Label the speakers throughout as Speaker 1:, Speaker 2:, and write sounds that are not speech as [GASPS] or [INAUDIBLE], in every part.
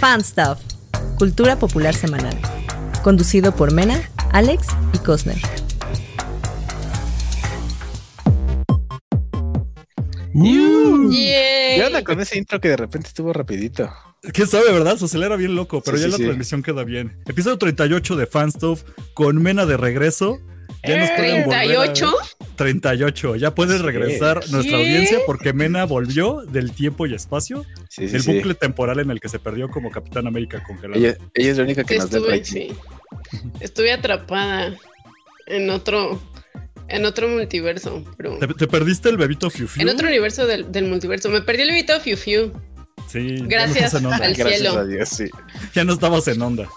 Speaker 1: Fan Stuff, Cultura Popular Semanal. Conducido por Mena, Alex y Cosner.
Speaker 2: ¿Qué onda con ese intro que de repente estuvo rapidito?
Speaker 3: ¿Quién sabe, verdad? Se acelera bien loco, pero
Speaker 2: Sí,
Speaker 3: ya
Speaker 2: sí,
Speaker 3: la
Speaker 2: sí.
Speaker 3: transmisión queda bien. Episodio 38 de Fanstuff con Mena de regreso. Ya nos pueden volver a ver.
Speaker 4: ¿38?
Speaker 3: 38. Ya puede
Speaker 2: Sí.
Speaker 3: regresar nuestra audiencia porque Mena volvió del tiempo y espacio,
Speaker 2: Sí, sí,
Speaker 3: del
Speaker 2: sí.
Speaker 3: bucle temporal en el que se perdió como Capitán América congelado.
Speaker 2: Ella, ella es la única que nos el
Speaker 4: Estuve, sí. Estuve atrapada en otro, en otro multiverso, pero
Speaker 3: ¿Te, te perdiste el bebito Fiu Fiu?
Speaker 4: en otro universo del, del multiverso. Me perdí el bebito Fiu Fiu.
Speaker 3: Sí,
Speaker 4: Gracias al
Speaker 2: Gracias
Speaker 4: cielo.
Speaker 2: a Dios, sí.
Speaker 3: Ya no estabas en onda.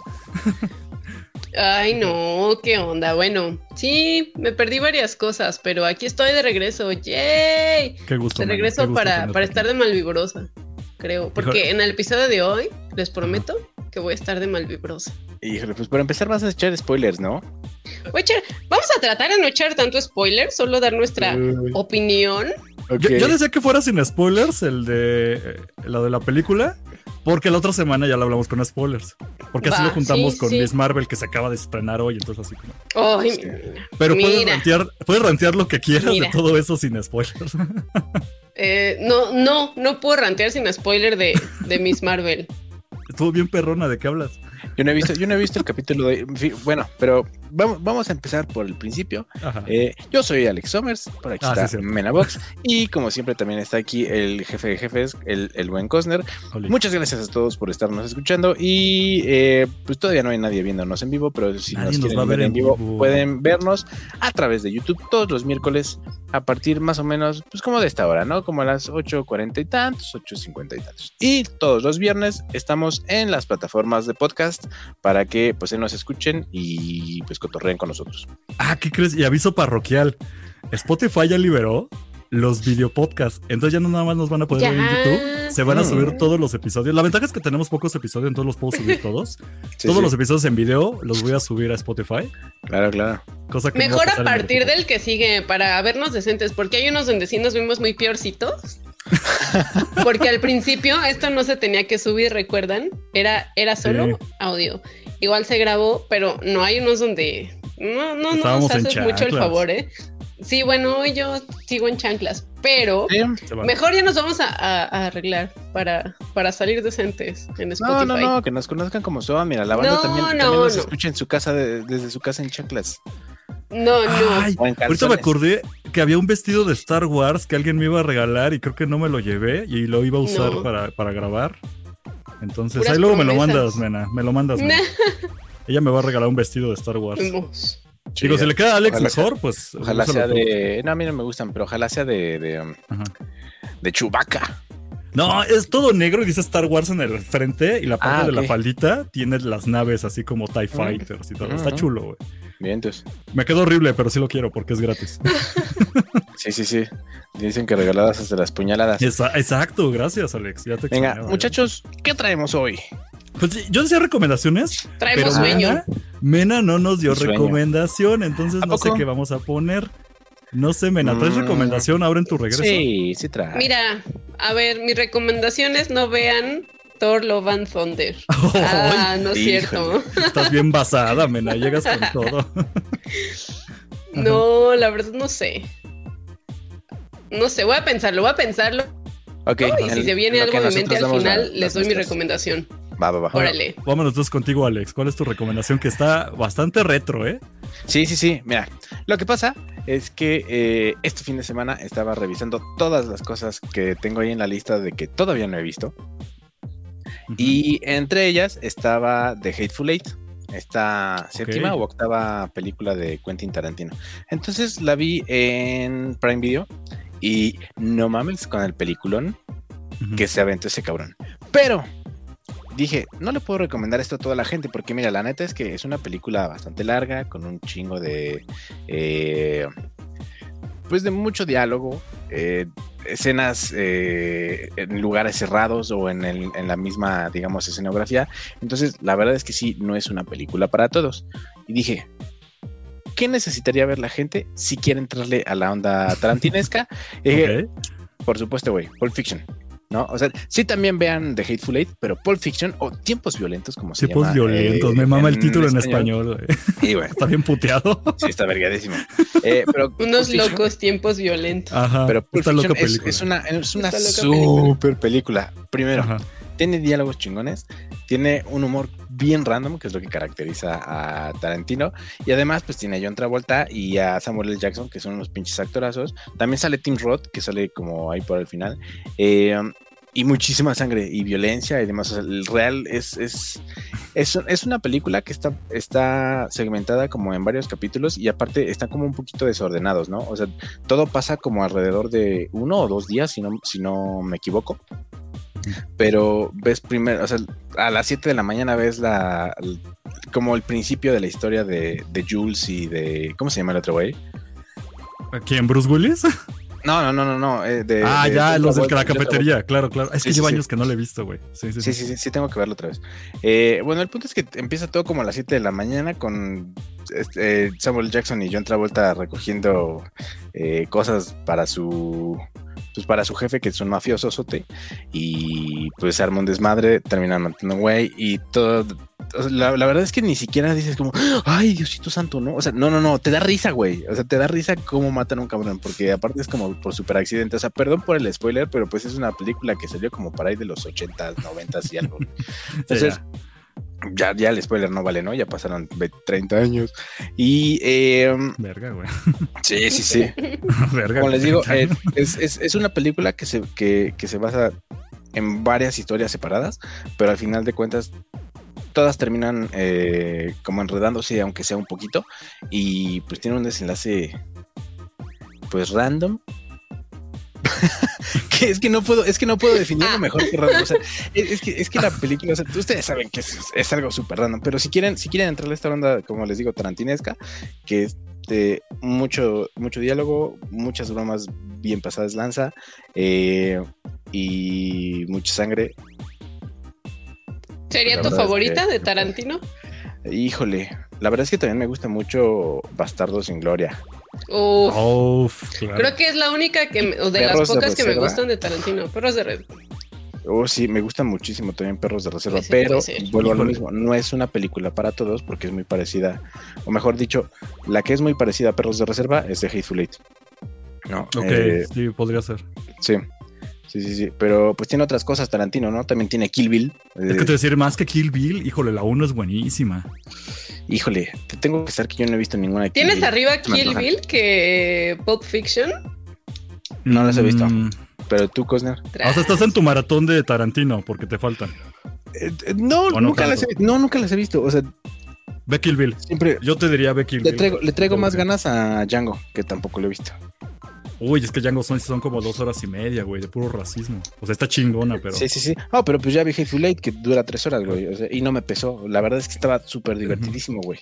Speaker 4: Ay, no, qué onda. Bueno, sí, me perdí varias cosas, pero aquí estoy de regreso. ¡Yay!
Speaker 3: Qué gusto.
Speaker 4: De regreso
Speaker 3: gusto
Speaker 4: para,
Speaker 3: tenerte
Speaker 4: para estar de malvibrosa, creo. Porque
Speaker 3: Híjole.
Speaker 4: en el episodio de hoy, les prometo que voy a estar de malvibrosa.
Speaker 2: Híjole, pues para empezar vas a echar spoilers, ¿no?
Speaker 4: Voy a echar- vamos a tratar de no echar tanto spoiler, solo dar nuestra
Speaker 2: Uy.
Speaker 4: opinión.
Speaker 2: Ok.
Speaker 3: Yo, yo decía que fuera sin spoilers el de eh, la de la película, porque la otra semana ya lo hablamos con spoilers. Porque así lo juntamos
Speaker 4: sí,
Speaker 3: con
Speaker 4: sí.
Speaker 3: Miss Marvel que se acaba de estrenar hoy, entonces así como.
Speaker 4: Ay,
Speaker 2: Sí.
Speaker 4: mira.
Speaker 3: Pero puedes rantear, puedes rantear lo que quieras
Speaker 4: Mira.
Speaker 3: de todo eso sin spoilers. [LAUGHS]
Speaker 4: Eh, no, no, no puedo rantear sin spoiler de, de Miss Marvel.
Speaker 3: Estuvo bien perrona, ¿de qué hablas?
Speaker 2: Yo no he visto, yo no he visto el capítulo de. Bueno, pero vamos, vamos a empezar por el principio. Eh, yo soy Alex Somers, por aquí
Speaker 3: Ah, sí,
Speaker 2: está
Speaker 3: cierto.
Speaker 2: Menabox. Y como siempre, también está aquí el jefe de jefes, el, el buen Cosner. Muchas gracias a todos por estarnos escuchando. Y eh, pues todavía no hay nadie viéndonos en vivo, pero si
Speaker 3: Nadie
Speaker 2: nos,
Speaker 3: nos
Speaker 2: quieren
Speaker 3: va ver
Speaker 2: en
Speaker 3: en
Speaker 2: vivo,
Speaker 3: vivo.
Speaker 2: pueden vernos a través de YouTube todos los miércoles a partir más o menos, pues como de esta hora, ¿no? Como a las 8.40 y tantos, 8.50 y tantos. Y todos los viernes estamos en las plataformas de podcast para que pues nos escuchen y pues cotorreen con nosotros.
Speaker 3: Ah, ¿qué crees? Y aviso parroquial. Spotify ya liberó los videopodcasts. Entonces ya no nada más nos van a poder ver en
Speaker 4: Ya.
Speaker 3: YouTube. Se van a
Speaker 2: Mm.
Speaker 3: subir todos los episodios. La ventaja es que tenemos pocos episodios, entonces los puedo subir [LAUGHS] todos.
Speaker 2: Sí,
Speaker 3: todos
Speaker 2: sí,
Speaker 3: los episodios en video los voy a subir a Spotify.
Speaker 2: Claro, claro.
Speaker 3: Cosa que no
Speaker 4: Mejor a
Speaker 3: pasar en el
Speaker 4: partir del que sigue para vernos decentes, porque hay unos donde sí nos vimos muy peorcitos. [LAUGHS] Porque al principio esto no se tenía que subir, ¿recuerdan? Era, era solo
Speaker 3: Sí.
Speaker 4: audio. Igual se grabó, pero no hay unos donde no, no, no nos haces mucho el favor, ¿eh? Sí, bueno, hoy yo sigo en chanclas, pero
Speaker 2: Sí.
Speaker 4: Mejor ya nos vamos a, a- a arreglar para, para salir decentes en Spotify.
Speaker 2: No, no, no, que nos conozcan como son. Mira, la banda
Speaker 4: No,
Speaker 2: también,
Speaker 4: no,
Speaker 2: también nos
Speaker 4: no.
Speaker 2: escucha en su casa, de- desde su casa en chanclas.
Speaker 4: No, no.
Speaker 3: Ay,
Speaker 2: O en
Speaker 3: ahorita me acordé que había un vestido de Star Wars que alguien me iba a regalar y creo que no me lo llevé y lo iba a usar
Speaker 4: No.
Speaker 3: para, para grabar. Entonces,
Speaker 4: Puras
Speaker 3: ahí luego me lo mandas, Mena. Me lo mandas. Mena. [LAUGHS] Ella me va a regalar un vestido de Star Wars. Digo, si le queda a Alex
Speaker 2: Ojalá
Speaker 3: mejor, pues.
Speaker 2: Ojalá sea de. No, a mí no me gustan, pero ojalá sea de. de, um, de Chewbacca.
Speaker 3: No, es todo negro y dice Star Wars en el frente y la parte
Speaker 2: Ah,
Speaker 3: de la faldita tiene las naves así como TIE Fighters y todo. Está
Speaker 2: Ujú.
Speaker 3: chulo, güey.
Speaker 2: Bien, entonces.
Speaker 3: Me quedó horrible, pero sí lo quiero porque es gratis. [LAUGHS]
Speaker 2: Sí, sí, sí. Dicen que regaladas hasta las puñaladas.
Speaker 3: Esa- exacto, gracias, Alex. Ya te
Speaker 2: Venga,
Speaker 3: extrañaba,
Speaker 2: muchachos, ¿qué traemos hoy?
Speaker 3: Pues yo decía recomendaciones.
Speaker 4: Traemos
Speaker 3: pero
Speaker 4: sueño.
Speaker 3: Mena, Mena no nos dio
Speaker 2: Sueño.
Speaker 3: recomendación, entonces
Speaker 2: ¿A
Speaker 3: no sé qué vamos a poner. No sé, Mena, ¿traes
Speaker 2: Mm.
Speaker 3: recomendación ahora en tu regreso?
Speaker 2: Sí, sí trae.
Speaker 4: Mira, a ver, mi recomendación es no vean Thor Love and Thunder. [LAUGHS] Ah, no es cierto.
Speaker 3: Estás bien basada, Mena, llegas con todo. [LAUGHS]
Speaker 4: No, la verdad no sé. No sé, voy a pensarlo, voy a pensarlo.
Speaker 2: Ok.
Speaker 4: y si se viene algo de mente al final,
Speaker 2: la-
Speaker 4: les doy mi recomendación.
Speaker 2: Va, va, va.
Speaker 4: Órale.
Speaker 3: Vámonos todos contigo, Alex. ¿Cuál es tu recomendación? Que está bastante retro, ¿eh?
Speaker 2: Sí, sí, sí. Mira, lo que pasa es que eh, este fin de semana estaba revisando todas las cosas que tengo ahí en la lista de que todavía no he visto. Y entre ellas estaba The Hateful Eight, esta séptima o octava película de Quentin Tarantino. Entonces la vi en Prime Video y no mames con el peliculón que se aventó ese cabrón. Pero dije, no le puedo recomendar esto a toda la gente porque mira, la neta es que es una película bastante larga con un chingo de... eh, pues de mucho diálogo, eh, escenas eh, en lugares cerrados o en, el- en la misma, digamos, escenografía. Entonces, la verdad es que sí, no es una película para todos. Y dije, ¿qué necesitaría ver la gente si quiere entrarle a la onda [LAUGHS] tarantinesca?
Speaker 3: Ok.
Speaker 2: por supuesto, güey, Pulp Fiction. ¿No? O sea, sí también vean The Hateful Eight, pero Pulp Fiction o Tiempos Violentos, como se
Speaker 3: Tipos
Speaker 2: llama.
Speaker 3: violentos.
Speaker 2: eh,
Speaker 3: Me mama el título en español,
Speaker 2: bueno,
Speaker 3: Está bien puteado.
Speaker 2: sí, está vergadísimo. [LAUGHS] Eh, pero
Speaker 4: Unos
Speaker 2: Pulp Fiction-
Speaker 4: locos tiempos violentos.
Speaker 3: Ajá.
Speaker 2: Pero Pulp
Speaker 3: Está
Speaker 2: Fiction
Speaker 3: loca
Speaker 2: es,
Speaker 3: película.
Speaker 2: es una, es una
Speaker 4: película.
Speaker 2: super película. Primero,
Speaker 3: Ajá.
Speaker 2: tiene diálogos chingones, tiene un humor bien random, que es lo que caracteriza a Tarantino, y además pues tiene a John Travolta y a Samuel L. Jackson, que son unos pinches actorazos. También sale Tim Roth, que sale como ahí por el final. Eh, y muchísima sangre y violencia y demás. O sea, el real es, es, es, es una película que está, está segmentada como en varios capítulos y aparte están como un poquito desordenados, ¿no? O sea, todo pasa como alrededor de uno o dos días, si no, si no me equivoco. Pero ves primero, o sea, a las 7 de la mañana ves la como el principio de la historia de, de Jules y de. ¿Cómo se llama el otro güey?
Speaker 3: ¿Quién? ¿Bruce Willis? [LAUGHS]
Speaker 2: No, no, no, no, no. eh, de-
Speaker 3: ah,
Speaker 2: de-
Speaker 3: ya, los de la cafetería. Claro, claro. Es que
Speaker 2: Sí,
Speaker 3: lleva
Speaker 2: sí.
Speaker 3: años que no le he visto, güey. Sí, sí,
Speaker 2: Sí,
Speaker 3: sí.
Speaker 2: sí, tengo que verlo otra vez. Eh, bueno, el punto es que empieza todo como a las 7 de la mañana con este, eh, Samuel Jackson y John Travolta recogiendo cosas para su pues para su jefe que es un mafioso sote y pues arma un desmadre, terminan matando güey y todo la, la verdad es que ni siquiera dices como, ay, Diosito Santo, ¿no? O sea, no, no, no, te da risa, güey. O sea, te da risa cómo matan a un cabrón, porque aparte es como por super accidente. O sea, perdón por el spoiler, pero pues es una película que salió como para ahí de los 80s, 90s y algo. [LAUGHS] Entonces, ya. ya, el spoiler no vale, ¿no? Ya pasaron 20, 30 años. Y eh,
Speaker 3: Verga, güey.
Speaker 2: sí, sí, sí. [LAUGHS]
Speaker 3: Verga.
Speaker 2: Como les digo, eh, es, es- es una película que se, que, que se basa en varias historias separadas, pero al final de cuentas todas terminan eh, como enredándose, aunque sea un poquito, y pues tiene un desenlace pues random. [LAUGHS] que es que no puedo, es que no puedo definirlo mejor que random. O sea, es, que, es que la película, o sea, ustedes saben que es, es algo súper random, pero si quieren, si quieren entrarle a esta onda, como les digo, tarantinesca, que es de mucho, mucho diálogo, muchas bromas bien pasadas lanza, eh, y mucha sangre.
Speaker 4: ¿Sería
Speaker 2: La
Speaker 4: tu
Speaker 2: es
Speaker 4: favorita
Speaker 2: que-
Speaker 4: de Tarantino?
Speaker 2: Híjole, la verdad es que también me gusta mucho Bastardo sin Gloria.
Speaker 4: Uf,
Speaker 3: Uf, claro.
Speaker 4: creo que es la única que, me- o de las
Speaker 2: de
Speaker 4: pocas que me
Speaker 2: reserva.
Speaker 4: gustan de Tarantino. Perros de red.
Speaker 2: Oh, sí, me gustan muchísimo también Perros de Reserva,
Speaker 4: sí,
Speaker 2: pero vuelvo a lo mismo, no es una película para todos porque es muy parecida, o mejor dicho, la que es muy parecida a Perros de Reserva es de Hateful Eight. No,
Speaker 3: Ok,
Speaker 2: eh,
Speaker 3: sí, podría ser.
Speaker 2: sí, sí, sí, sí, pero pues tiene otras cosas Tarantino, ¿no? También tiene Kill Bill.
Speaker 3: Es
Speaker 2: eh,
Speaker 3: que te decir más que Kill Bill, híjole, la 1 es buenísima.
Speaker 2: Híjole, te tengo que estar que yo no he visto ninguna Kill
Speaker 4: ¿Tienes
Speaker 2: Bill.
Speaker 4: arriba Kill. Bill que Pulp Fiction?
Speaker 2: No las he visto.
Speaker 3: Mm,
Speaker 2: Pero tú, Cosner.
Speaker 3: o sea, estás en tu maratón de Tarantino porque te faltan.
Speaker 2: Eh, eh, no,
Speaker 3: no
Speaker 2: nunca las he, no, nunca las he visto. O sea,
Speaker 3: Ve Kill Bill.
Speaker 2: siempre
Speaker 3: Yo te diría ve Kill
Speaker 2: le
Speaker 3: Bill.
Speaker 2: traigo, le traigo más ganas a Django, que tampoco lo he visto.
Speaker 3: Uy, es que Django son, son como dos horas y media, güey, de puro racismo. O sea, está chingona, pero.
Speaker 2: Sí, sí, sí. Oh, pero pues ya vi Hateful Eight, que dura tres horas, güey. o sea, y no me pesó. La verdad es que estaba súper divertidísimo, güey.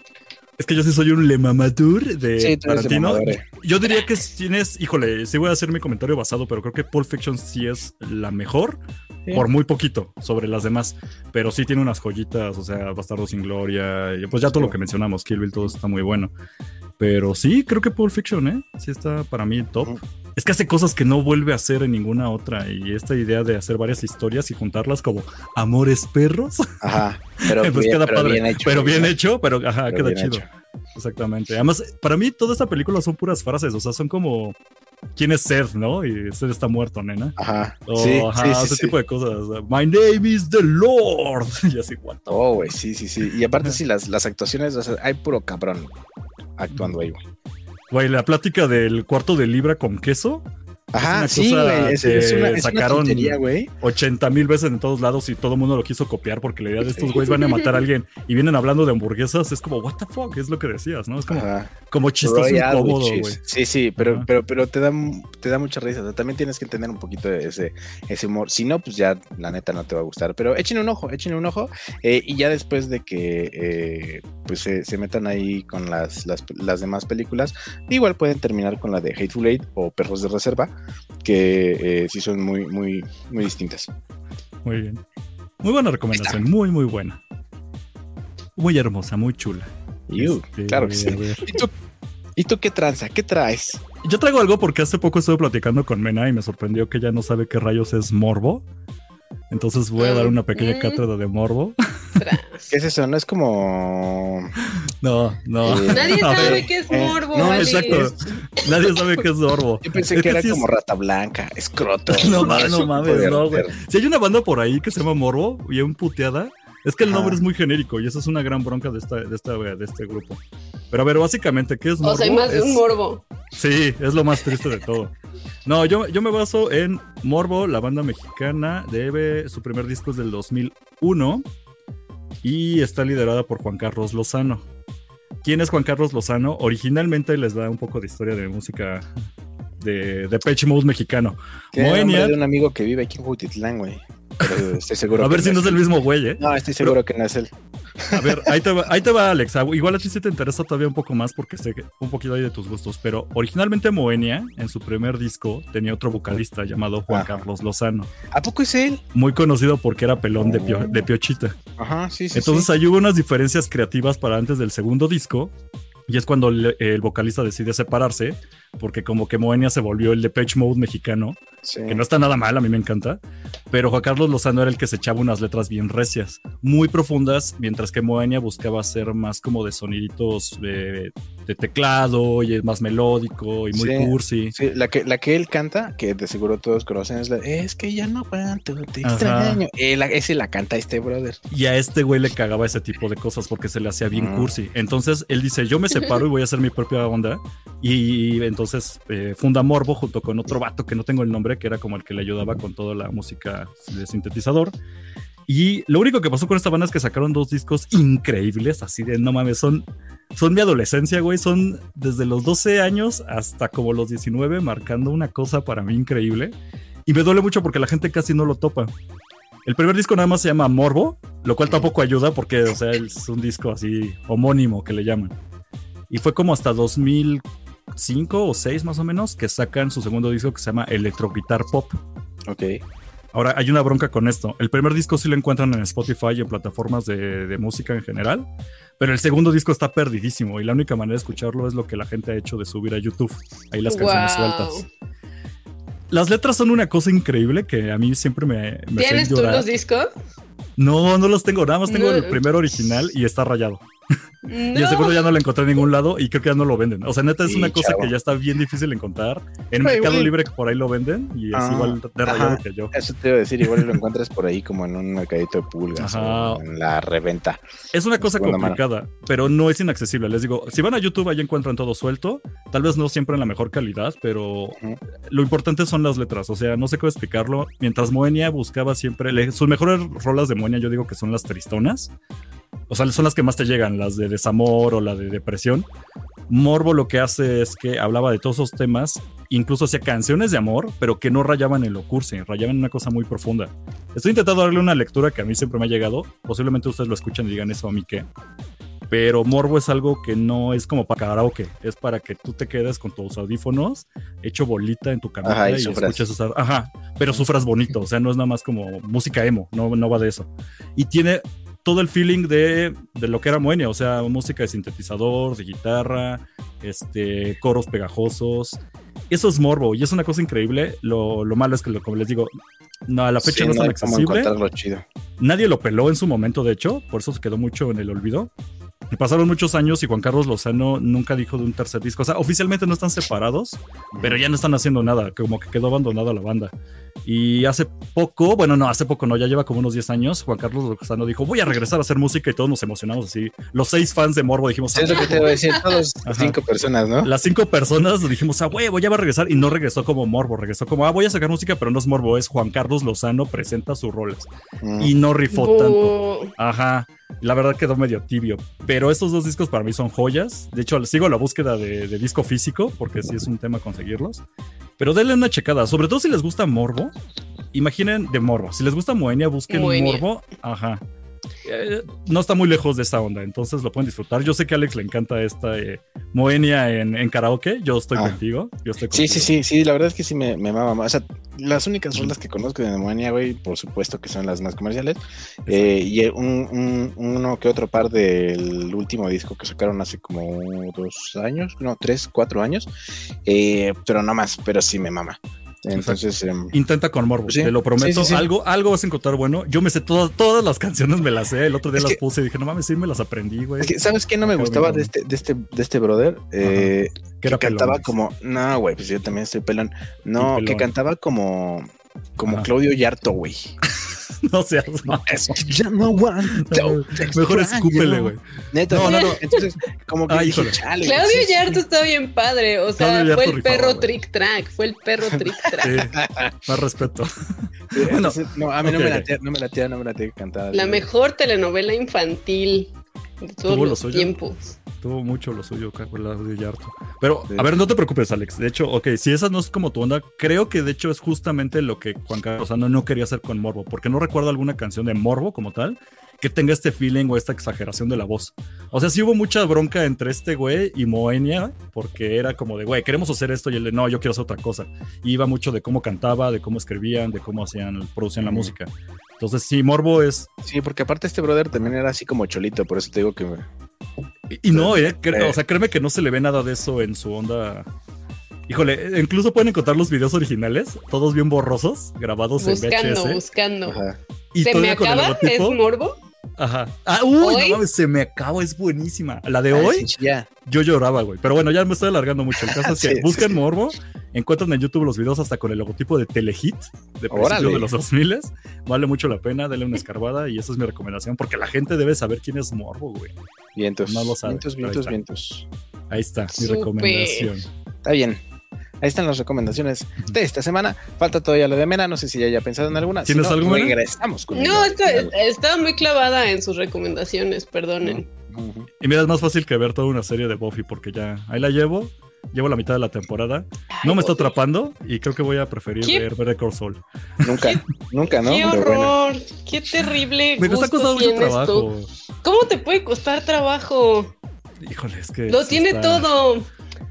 Speaker 3: Es que yo sí soy un lemamadur de
Speaker 2: Sí, tú eres de
Speaker 3: Tarantino.
Speaker 2: eh.
Speaker 3: Yo diría que tienes, híjole, sí voy a hacer mi comentario basado, pero creo que Pulp Fiction sí es la mejor,
Speaker 2: Sí.
Speaker 3: por muy poquito sobre las demás. Pero sí tiene unas joyitas, o sea, Bastardo sin Gloria, y pues ya todo lo que mencionamos, Kill Bill, todo está muy bueno. Pero sí, creo que Pulp Fiction, ¿eh? Sí está para mí top. Es que hace cosas que no vuelve a hacer en ninguna otra. Y esta idea de hacer varias historias y juntarlas como amores perros,
Speaker 2: Ajá. Pero, [LAUGHS]
Speaker 3: pues
Speaker 2: bien,
Speaker 3: queda
Speaker 2: pero
Speaker 3: padre.
Speaker 2: bien hecho.
Speaker 3: pero bien hecho, pero ajá,
Speaker 2: Pero
Speaker 3: queda chido.
Speaker 2: hecho.
Speaker 3: Exactamente. Además, para mí toda esta película son puras frases, o sea, son como ¿quién es Seth, no? Y Seth está muerto, nena.
Speaker 2: Ajá. Sí,
Speaker 3: ajá,
Speaker 2: sí,
Speaker 3: ese
Speaker 2: sí.
Speaker 3: tipo de cosas. My name is the Lord. [LAUGHS] Y así, what
Speaker 2: Oh, güey, sí, sí, sí. Y aparte, sí, las, las actuaciones, o sea, hay puro cabrón actuando ahí, güey.
Speaker 3: Güey, la plática del cuarto de libra con queso,
Speaker 2: Ajá, sí, güey. Es,
Speaker 3: que
Speaker 2: es una, es una
Speaker 3: sacaron-
Speaker 2: tontería, güey.
Speaker 3: 80 mil veces en todos lados y todo el mundo lo quiso copiar porque la idea de estos güeyes van a [LAUGHS] matar a alguien y vienen hablando de hamburguesas, es como, what the fuck, es lo que decías, ¿no? Es como,
Speaker 2: Ajá.
Speaker 3: como chistoso incómodo, güey.
Speaker 2: Sí, sí, pero,
Speaker 3: Ajá.
Speaker 2: pero, pero te da, te da mucha risa. O sea, también tienes que entender un poquito de ese, ese humor. Si no, pues ya la neta no te va a gustar. Pero échenle un ojo, échenle un ojo. eh, y ya después de que eh, pues se, se metan ahí con las, las, las demás películas, igual pueden terminar con la de Hateful Eight o Perros de Reserva, que eh, sí son muy, muy, muy distintas.
Speaker 3: Muy bien. Muy buena recomendación, muy, muy buena. Muy hermosa, muy chula.
Speaker 2: You,
Speaker 3: Este,
Speaker 2: claro que sí. ¿Y tú, ¿Y tú qué tranza? ¿Qué traes?
Speaker 3: Yo traigo algo porque hace poco estuve platicando con Mena y me sorprendió que ella no sabe qué rayos es morbo. Entonces voy a dar una pequeña cátedra de morbo.
Speaker 2: ¿Qué es eso? No es como.
Speaker 3: No, no.
Speaker 2: Eh,
Speaker 4: Nadie [LAUGHS] sabe qué es
Speaker 2: eh,
Speaker 4: morbo.
Speaker 3: no,
Speaker 4: Alex.
Speaker 3: exacto. Nadie sabe qué es morbo.
Speaker 2: Yo pensé
Speaker 3: Es
Speaker 2: que, era
Speaker 3: sí es-
Speaker 2: como rata blanca, escroto. [LAUGHS]
Speaker 3: No, ma- no
Speaker 2: Eso,
Speaker 3: mames, no, güey. Si hay una banda por ahí que se llama Morbo, bien puteada, es que el nombre es muy genérico y esa es una gran bronca de, esta, de, esta, de este grupo. Pero a ver, básicamente, ¿qué es Morbo?
Speaker 4: O sea, hay más de un
Speaker 3: Es-
Speaker 4: morbo.
Speaker 3: Sí, es lo más triste de todo. No, yo, yo me baso en Morbo, la banda mexicana. Debe, su primer disco es del 2001 y está liderada por Juan Carlos Lozano. ¿Quién es Juan Carlos Lozano? Originalmente les da un poco de historia de música de, de Mode mexicano. Moenia.
Speaker 2: de un amigo que vive aquí en Jutitlán, güey. Pero estoy seguro
Speaker 3: A ver
Speaker 2: que
Speaker 3: si no es el mismo güey, ¿eh?
Speaker 2: No, estoy seguro que no es él.
Speaker 3: A ver, ahí te va, ahí te va Alex. Igual a ti sí te interesa todavía un poco más porque sé que un poquito ahí de tus gustos. Pero originalmente Moenia, en su primer disco, tenía otro vocalista llamado Juan
Speaker 2: Ajá.
Speaker 3: Carlos Lozano.
Speaker 2: ¿A poco es él?
Speaker 3: Muy conocido porque era pelón de, pio- de piochita.
Speaker 2: Ajá, sí, sí.
Speaker 3: Entonces
Speaker 2: sí.
Speaker 3: ahí hubo unas diferencias creativas para antes del segundo disco. Y es cuando el, el vocalista decide separarse, porque como que Moenia se volvió el Depeche Mode mexicano,
Speaker 2: Sí.
Speaker 3: que no está nada mal, a mí me encanta. Pero Juan Carlos Lozano era el que se echaba unas letras bien recias, muy profundas, mientras que Moenia buscaba hacer más como de soniditos de, de teclado y es más melódico y muy
Speaker 2: Sí.
Speaker 3: cursi.
Speaker 2: Sí, la que, la que él canta, que de seguro todos conocen, es la Es que ya no aguanto, te
Speaker 3: Ajá.
Speaker 2: extraño. Eh, la- ese la canta este brother.
Speaker 3: Y a este güey le cagaba ese tipo de cosas porque se le hacía bien
Speaker 2: Mm.
Speaker 3: cursi. Entonces él dice, yo me separo y voy a hacer mi propia onda. Y entonces eh, funda Morbo junto con otro vato que no tengo el nombre, que era como el que le ayudaba con toda la música de sintetizador. Y lo único que pasó con esta banda es que sacaron dos discos increíbles, así de no mames, son, son mi adolescencia, güey, son desde los 12 años hasta como los 19, marcando una cosa para mí increíble. Y me duele mucho porque la gente casi no lo topa. El primer disco nada más se llama Morbo, lo cual tampoco ayuda porque, o sea, es un disco así homónimo que le llaman. Y fue como hasta 2005 o 6 más o menos que sacan su segundo disco que se llama Electro Guitar Pop.
Speaker 2: Ok.
Speaker 3: Ahora, hay una bronca con esto. El primer disco sí lo encuentran en Spotify y en plataformas de, de música en general, pero el segundo disco está perdidísimo y la única manera de escucharlo es lo que la gente ha hecho de subir a YouTube. Ahí las canciones
Speaker 4: Wow.
Speaker 3: sueltas. Las letras son una cosa increíble que a mí siempre me,
Speaker 4: ¿Tienes tú los discos?
Speaker 3: No, no los tengo, nada más tengo
Speaker 4: No.
Speaker 3: el primer original y está rayado. Y el
Speaker 4: No.
Speaker 3: segundo ya no lo encontré en ningún lado y creo que ya no lo venden. O sea, neta es
Speaker 2: Sí,
Speaker 3: una cosa
Speaker 2: chavo.
Speaker 3: que ya está bien difícil encontrar. En
Speaker 2: Güey,
Speaker 3: Mercado
Speaker 2: güey.
Speaker 3: Libre que por ahí lo venden y es
Speaker 2: Ah,
Speaker 3: igual de rayado
Speaker 2: ajá.
Speaker 3: que yo.
Speaker 2: Eso te iba a decir, igual lo encuentras por ahí como en un mercadito de pulgas
Speaker 3: Ajá.
Speaker 2: o en la reventa.
Speaker 3: Es una cosa
Speaker 2: segunda mano.
Speaker 3: complicada, pero no es inaccesible. Les digo, si van a YouTube, ahí encuentran todo suelto. Tal vez no siempre en la mejor calidad, pero
Speaker 2: Ujú.
Speaker 3: lo importante son las letras. O sea, no sé cómo explicarlo. Mientras Moenia buscaba siempre. le- sus mejores rolas de Moenia, yo digo que son las tristonas. O sea, son las que más te llegan, las de desamor o la de depresión. Morbo lo que hace es que hablaba de todos esos temas, incluso hacía canciones de amor, pero que no rayaban en lo cursi, rayaban en una cosa muy profunda. Estoy intentando darle una lectura que a mí siempre me ha llegado. Posiblemente ustedes lo escuchan y digan eso a mí qué. Pero Morbo es algo que no es como para karaoke, es para que tú te quedes con tus audífonos hecho bolita en tu camita
Speaker 2: y
Speaker 3: y, escuches esa, ajá, pero sufras bonito, o sea, no es nada más como música emo, no, no va de eso. Y tiene todo el feeling de, de lo que era Moenia, o sea, música de sintetizador, de guitarra, este, coros pegajosos. Eso es morbo y es una cosa increíble. Lo, lo malo es que, lo- como les digo, no, a la fecha
Speaker 2: Sí,
Speaker 3: no es tan accesible.
Speaker 2: chido.
Speaker 3: Nadie lo peló en su momento, de hecho, por eso se quedó mucho en el olvido. Y pasaron muchos años y Juan Carlos Lozano nunca dijo de un tercer disco. O sea, oficialmente no están separados, pero ya no están haciendo nada, como que quedó abandonada la banda. Y hace poco, bueno, no, hace poco no, ya lleva como unos 10 años, Juan Carlos Lozano dijo, voy a regresar a hacer música y todos nos emocionamos así. Los seis fans de Morbo dijimos,
Speaker 2: Sí, es lo que te iba a decir, todos [LAUGHS]
Speaker 3: Ajá.
Speaker 2: cinco personas, ¿no?
Speaker 3: las cinco personas dijimos, ah, huevo, ya va a regresar. Y no regresó como Morbo, regresó como, ah, voy a sacar música, pero no es Morbo, es Juan Carlos Lozano presenta sus roles.
Speaker 2: Mm.
Speaker 3: Y no rifó tanto. Ajá, la verdad quedó medio tibio. Pero estos dos discos para mí son joyas. De hecho, sigo la búsqueda de, de disco físico, porque sí es un tema conseguirlos. Pero denle una checada, sobre todo si les gusta Morbo. Imaginen de Morbo. Si les gusta Moenia, busquen
Speaker 4: Moenia.
Speaker 3: Morbo. Ajá. Eh, no está muy lejos de esta onda, entonces lo pueden disfrutar. Yo sé que a Alex le encanta esta eh, Moenia en, en karaoke. Yo estoy
Speaker 2: Ah.
Speaker 3: contigo. Yo estoy
Speaker 2: Sí, sí,
Speaker 3: contigo.
Speaker 2: sí, sí, la verdad es que sí me, me mama. más. O sea, las únicas rolas que conozco de Demonia, güey, por supuesto que son las más comerciales. Eh, y un, un- uno que otro par del último disco que sacaron hace como dos años, no, tres, cuatro años. Eh, pero no más, pero sí me mama. Entonces, em,
Speaker 3: Intenta con Morbo,
Speaker 2: Sí.
Speaker 3: te lo prometo.
Speaker 2: Sí, sí, sí.
Speaker 3: Algo, algo vas a encontrar bueno. Yo me sé todas, todas las canciones, me las sé. El otro día
Speaker 2: Es
Speaker 3: las
Speaker 2: que-
Speaker 3: puse y dije, no mames, sí me las aprendí, güey.
Speaker 2: es que, ¿sabes qué no me
Speaker 3: Acá
Speaker 2: gustaba de este, de este, de este brother? Eh,
Speaker 3: Que
Speaker 2: que
Speaker 3: era
Speaker 2: cantaba
Speaker 3: pelón,
Speaker 2: como, no, güey, pues yo también estoy pelón. No,
Speaker 3: pelón.
Speaker 2: que cantaba como, como
Speaker 3: Ajá.
Speaker 2: Claudio Yarto, güey. [LAUGHS] [LAUGHS]
Speaker 3: No seas.
Speaker 2: Es que ya no aguanto.
Speaker 3: Mejor escúpele, güey.
Speaker 2: Neta,
Speaker 3: No,
Speaker 2: no,
Speaker 3: no,
Speaker 2: no,
Speaker 3: no.
Speaker 2: Entonces, como que
Speaker 3: Ah,
Speaker 2: dije, chale,
Speaker 4: Claudio
Speaker 2: sí.
Speaker 4: Yarto está bien padre. O sea, fue el perro trick track. Fue el perro trick [LAUGHS] track.
Speaker 3: Sí, más respeto.
Speaker 2: Sí, [LAUGHS]
Speaker 3: Bueno,
Speaker 2: entonces, no, a mí no
Speaker 3: ok,
Speaker 2: me latía, no me latía, no me latía que cantara.
Speaker 4: La mejor telenovela infantil de todos
Speaker 3: ¿Tuvo lo
Speaker 4: los
Speaker 3: suyo?
Speaker 4: tiempos.
Speaker 3: Tuvo mucho lo suyo, Claudio Yarto. Pero,
Speaker 2: Sí.
Speaker 3: a ver, no te preocupes, Alex. De hecho, ok, si esa no es como tu onda, creo que de hecho es justamente lo que Juan Carlos Lozano no quería hacer con Morbo, porque no recuerdo alguna canción de Morbo como tal que tenga este feeling o esta exageración de la voz. O sea, sí hubo mucha bronca entre este güey y Moenia, porque era como de, güey, queremos hacer esto y él de, no, yo quiero hacer otra cosa. Y iba mucho de cómo cantaba, de cómo escribían, de cómo hacían, producían la música. Entonces, sí, Morbo es
Speaker 2: Sí, porque aparte este brother también era así como cholito, por eso te digo que
Speaker 3: Y, no, eh, cre-
Speaker 2: Eh.
Speaker 3: o sea, créeme que no se le ve nada de eso en su onda. Híjole, eh, incluso pueden encontrar los videos originales, todos bien borrosos, grabados
Speaker 4: Buscando,
Speaker 3: en VHS.
Speaker 4: buscando.
Speaker 3: Y
Speaker 4: ¿Se me acaba? ¿Es morbo?
Speaker 3: Ajá. Ah, uy,
Speaker 4: ¿Hoy?
Speaker 3: no mames, se me acaba, es buenísima. La de
Speaker 2: Ay,
Speaker 3: hoy,
Speaker 2: sí, ya.
Speaker 3: yo lloraba, güey. Pero bueno, ya me estoy alargando mucho. El caso es [LAUGHS] que
Speaker 2: Sí,
Speaker 3: busquen
Speaker 2: sí.
Speaker 3: Morbo, encuentran en YouTube los videos hasta con el logotipo de Telehit de principio de los 2000 Vale mucho la pena, denle una escarbada y esa es mi recomendación porque la gente debe saber quién es Morbo, güey.
Speaker 2: Vientos.
Speaker 3: No lo sabe,
Speaker 2: vientos,
Speaker 3: pero ahí
Speaker 2: vientos, vientos.
Speaker 3: Ahí está, mi recomendación.
Speaker 2: Está bien. Ahí están las recomendaciones de esta semana. Falta todavía lo de Mena. No sé si ya haya pensado en alguna. Si
Speaker 3: ¿Tienes
Speaker 2: no,
Speaker 3: alguna?
Speaker 2: Regresamos con
Speaker 4: No,
Speaker 2: la-
Speaker 4: esta- estaba muy clavada en sus recomendaciones, perdonen.
Speaker 3: Y mira, es más fácil que ver toda una serie de Buffy porque ya ahí la llevo. Llevo la mitad de la temporada. No me está atrapando y creo que voy a preferir
Speaker 4: ¿Qué?
Speaker 3: ver Call Saul.
Speaker 2: Nunca, nunca, ¿no?
Speaker 4: ¡Qué horror! ¡Qué terrible!
Speaker 3: Me está
Speaker 4: gusto
Speaker 3: costando mucho trabajo.
Speaker 4: tú. ¿Cómo te puede costar trabajo?
Speaker 3: Híjole, es que.
Speaker 4: Lo tiene
Speaker 3: está-
Speaker 4: todo.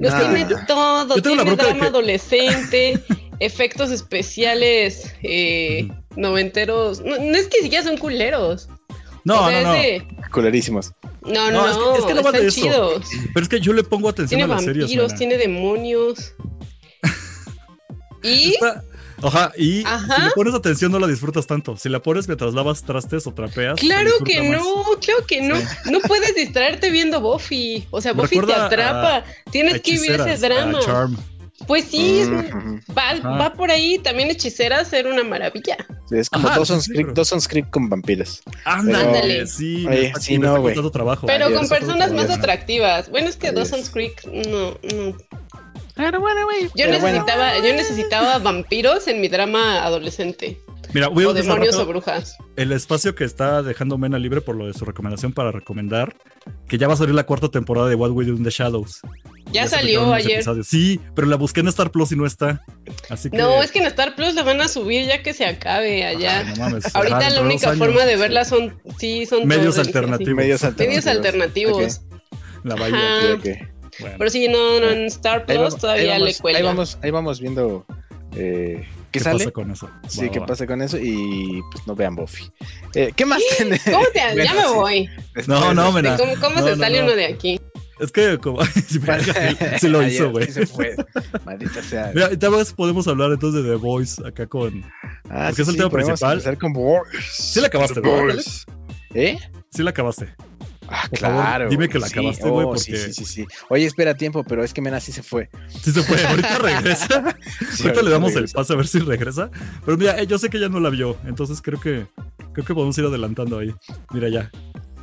Speaker 2: Nah.
Speaker 4: tiene todo.
Speaker 3: yo
Speaker 4: tiene drama
Speaker 3: que-
Speaker 4: adolescente, [LAUGHS] efectos especiales eh, noventeros. No, no es que siquiera son culeros.
Speaker 3: No,
Speaker 4: O sea,
Speaker 3: no, no.
Speaker 4: de-
Speaker 2: Culerísimos.
Speaker 4: no, no,
Speaker 3: No, es que- es que no
Speaker 4: están
Speaker 3: de eso.
Speaker 4: chidos.
Speaker 3: Pero es que yo le pongo atención
Speaker 4: Tiene
Speaker 3: a las series.
Speaker 4: vampiros, tiene demonios. [LAUGHS] y
Speaker 3: Está- Ajá, y
Speaker 4: Ajá.
Speaker 3: si le pones atención no la disfrutas tanto. Si la pones mientras lavas trastes o trapeas.
Speaker 4: claro que
Speaker 3: más.
Speaker 4: no, claro que no. No puedes distraerte viendo Buffy. O sea, Buffy te atrapa. Tienes que vivir ese drama.
Speaker 3: Charm.
Speaker 4: Pues sí, es-
Speaker 2: Ujú.
Speaker 4: va, va por ahí. También hechiceras era una maravilla.
Speaker 2: Sí, es como Dawson's,
Speaker 3: sí,
Speaker 2: Creek, Dawson's Creek con vampiros.
Speaker 3: Ándale,
Speaker 4: Ándale.
Speaker 3: sí,
Speaker 2: Oye, sí, no,
Speaker 3: está
Speaker 2: güey.
Speaker 4: Pero
Speaker 2: Adiós,
Speaker 4: con personas más atractivas. Bueno, es que
Speaker 2: Adiós.
Speaker 4: Dawson's Creek no, no.
Speaker 2: Pero bueno, güey.
Speaker 4: Yo necesitaba, yo necesitaba vampiros en mi drama adolescente.
Speaker 3: Mira, voy a
Speaker 4: O demonios o brujas.
Speaker 3: el espacio que está dejando Mena libre por lo de su recomendación para recomendar que ya va a salir la cuarta temporada de What We Do in the Shadows.
Speaker 4: Ya salió ayer.
Speaker 3: episodios. Sí, pero la busqué en Star Plus y no está. Así que.
Speaker 4: No, es que en Star Plus la van a subir ya que se acabe
Speaker 3: Ay,
Speaker 4: allá.
Speaker 3: no mames.
Speaker 4: Ahorita la única forma de verla son, sí, son
Speaker 3: Medios alternativos.
Speaker 2: Medios
Speaker 4: sí. Medios
Speaker 2: alternativos.
Speaker 4: alternativos.
Speaker 3: La bahía.
Speaker 4: Ajá.
Speaker 2: Ok, ok.
Speaker 3: Bueno.
Speaker 4: Pero sí, no, no, en Star
Speaker 2: Ahí
Speaker 4: Plus
Speaker 2: vamos, ahí
Speaker 4: todavía
Speaker 2: vamos,
Speaker 4: le cuelga.
Speaker 2: ahí vamos, ahí vamos viendo eh, qué,
Speaker 3: ¿Qué
Speaker 2: sale.
Speaker 3: pasa con eso?
Speaker 2: Sí,
Speaker 3: Va,
Speaker 2: qué pasa con eso y pues no vean Buffy. Eh, ¿Qué más tiene? [LAUGHS]
Speaker 4: ¿Cómo te,
Speaker 2: Bueno,
Speaker 4: ya me
Speaker 2: sí.
Speaker 4: voy.
Speaker 3: No, no, Mena.
Speaker 4: ¿Cómo, cómo
Speaker 3: No,
Speaker 4: se
Speaker 3: no,
Speaker 4: sale
Speaker 3: no.
Speaker 4: uno de aquí?
Speaker 3: Es que como sí, sí- sí lo
Speaker 2: Ayer
Speaker 3: hizo, güey.
Speaker 2: sí se fue. Maldita sea.
Speaker 3: Mira, y tal vez podemos hablar entonces de The Voice acá con.
Speaker 2: Ah,
Speaker 3: porque es el tema
Speaker 2: podemos
Speaker 3: principal.
Speaker 2: con Boys.
Speaker 3: Sí la acabaste,
Speaker 2: The
Speaker 3: ¿no,
Speaker 2: Boys. ¿Eh?
Speaker 3: Sí la acabaste.
Speaker 2: Ah,
Speaker 3: Por favor,
Speaker 2: claro.
Speaker 3: dime que la
Speaker 2: sí.
Speaker 3: acabaste, güey,
Speaker 2: Oh,
Speaker 3: porque-
Speaker 2: Sí, sí, sí, sí. Oye, espera tiempo, pero es que Mena sí se fue.
Speaker 3: Sí se fue. Ahorita [LAUGHS] regresa.
Speaker 2: Sí,
Speaker 3: ahorita le damos el pase a ver si regresa. Pero mira, eh, yo sé que ya no la vio. Entonces creo que creo que podemos ir adelantando ahí. Mira ya.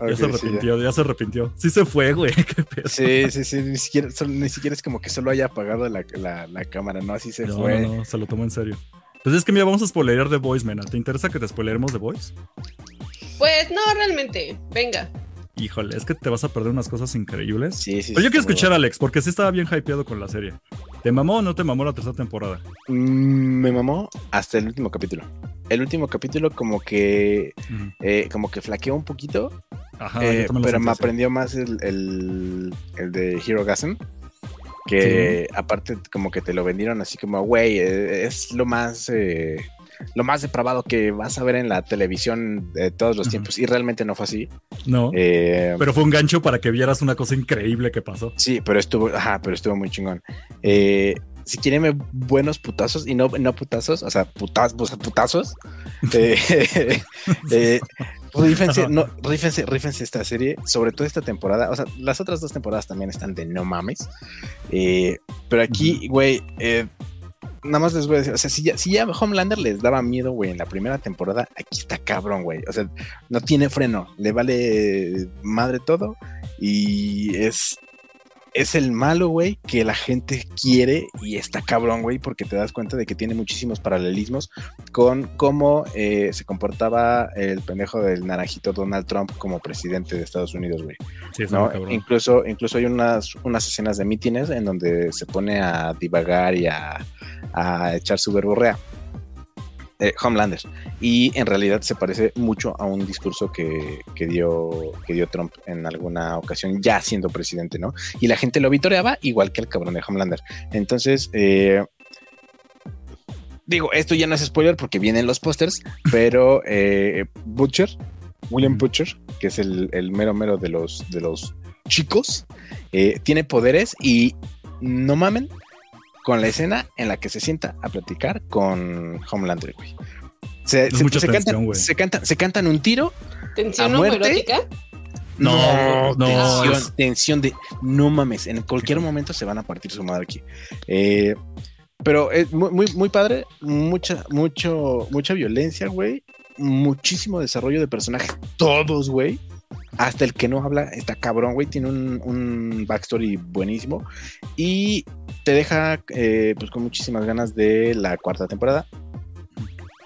Speaker 3: Ya se
Speaker 2: sí,
Speaker 3: arrepintió, ya. se arrepintió. Sí se fue, güey. [LAUGHS] Qué pedo.
Speaker 2: Sí, sí, sí, ni siquiera, solo- ni siquiera es como que solo haya apagado la, la, la cámara, no, así se
Speaker 3: No,
Speaker 2: fue.
Speaker 3: no, no, se lo tomó en serio. Pues es que mira, vamos a spoilear The Voice, Mena. ¿Te interesa que te spoileremos The Voice?
Speaker 4: Pues no, realmente. Venga.
Speaker 3: Híjole, es que te vas a perder unas cosas increíbles.
Speaker 2: Sí, sí.
Speaker 3: Pero yo quiero escuchar a Alex, porque sí estaba bien hypeado con la serie. ¿Te mamó o no te mamó la tercera temporada?
Speaker 2: Mm, Me mamó hasta el último capítulo. El último capítulo como que eh, como que flaqueó un poquito,
Speaker 3: Ajá,
Speaker 2: eh, pero me aprendió más el, el, el de Hero Gasm. Que aparte como que te lo vendieron así como, güey, eh, es lo más... eh, lo más depravado que vas a ver en la televisión de todos los
Speaker 3: Ujú.
Speaker 2: tiempos. Y realmente no fue así.
Speaker 3: No,
Speaker 2: Eh,
Speaker 3: pero fue un gancho para que vieras una cosa increíble que pasó.
Speaker 2: Sí, pero estuvo, ajá, pero estuvo muy chingón. Eh, si quieren buenos putazos y no, no putazos, o sea, sea, putazos, [LAUGHS] eh, eh, rífense, no, rífense, rífense esta serie, sobre todo esta temporada. O sea, las otras dos temporadas también están de no mames. Eh, pero aquí, güey, eh, nada más les voy a decir, o sea, si ya, si ya Homelander les daba miedo, güey, en la primera temporada, aquí está cabrón, güey. O sea, no tiene freno, le vale madre todo y es es el malo, güey, que la gente quiere y está cabrón, güey, porque te das cuenta de que tiene muchísimos paralelismos con cómo eh, se comportaba el pendejo del naranjito Donald Trump como presidente de Estados Unidos, güey.
Speaker 3: Sí,
Speaker 2: ¿no? Incluso, incluso hay unas, unas escenas de mítines en donde se pone a divagar y a, a echar su verborrea. Eh, Homelander. Y en realidad se parece mucho a un discurso que, que dio, que dio Trump en alguna ocasión, ya siendo presidente, ¿no? Y la gente lo vitoreaba igual que el cabrón de Homelander. Entonces, eh, digo, esto ya no es spoiler porque vienen los pósters, pero eh, Butcher, William. Butcher, que es el, el mero mero de los, de los chicos, eh, tiene poderes y no mamen con la escena en la que se sienta a platicar con Homelander, güey. Se, se- se cantan, se, cantan, se cantan un tiro.
Speaker 4: ¿Tensión
Speaker 2: ¿A muerte?
Speaker 4: homoerótica?
Speaker 3: No, no,
Speaker 2: tensión,
Speaker 3: es-
Speaker 2: tensión de no mames, en cualquier momento se van a partir su madre aquí. Eh, pero es muy, muy, muy padre, mucha, mucho, mucha violencia, güey, muchísimo desarrollo de personajes, todos, güey. Hasta el que no habla está cabrón, güey. Tiene un, un backstory buenísimo. Y te deja eh, pues con muchísimas ganas de la cuarta temporada.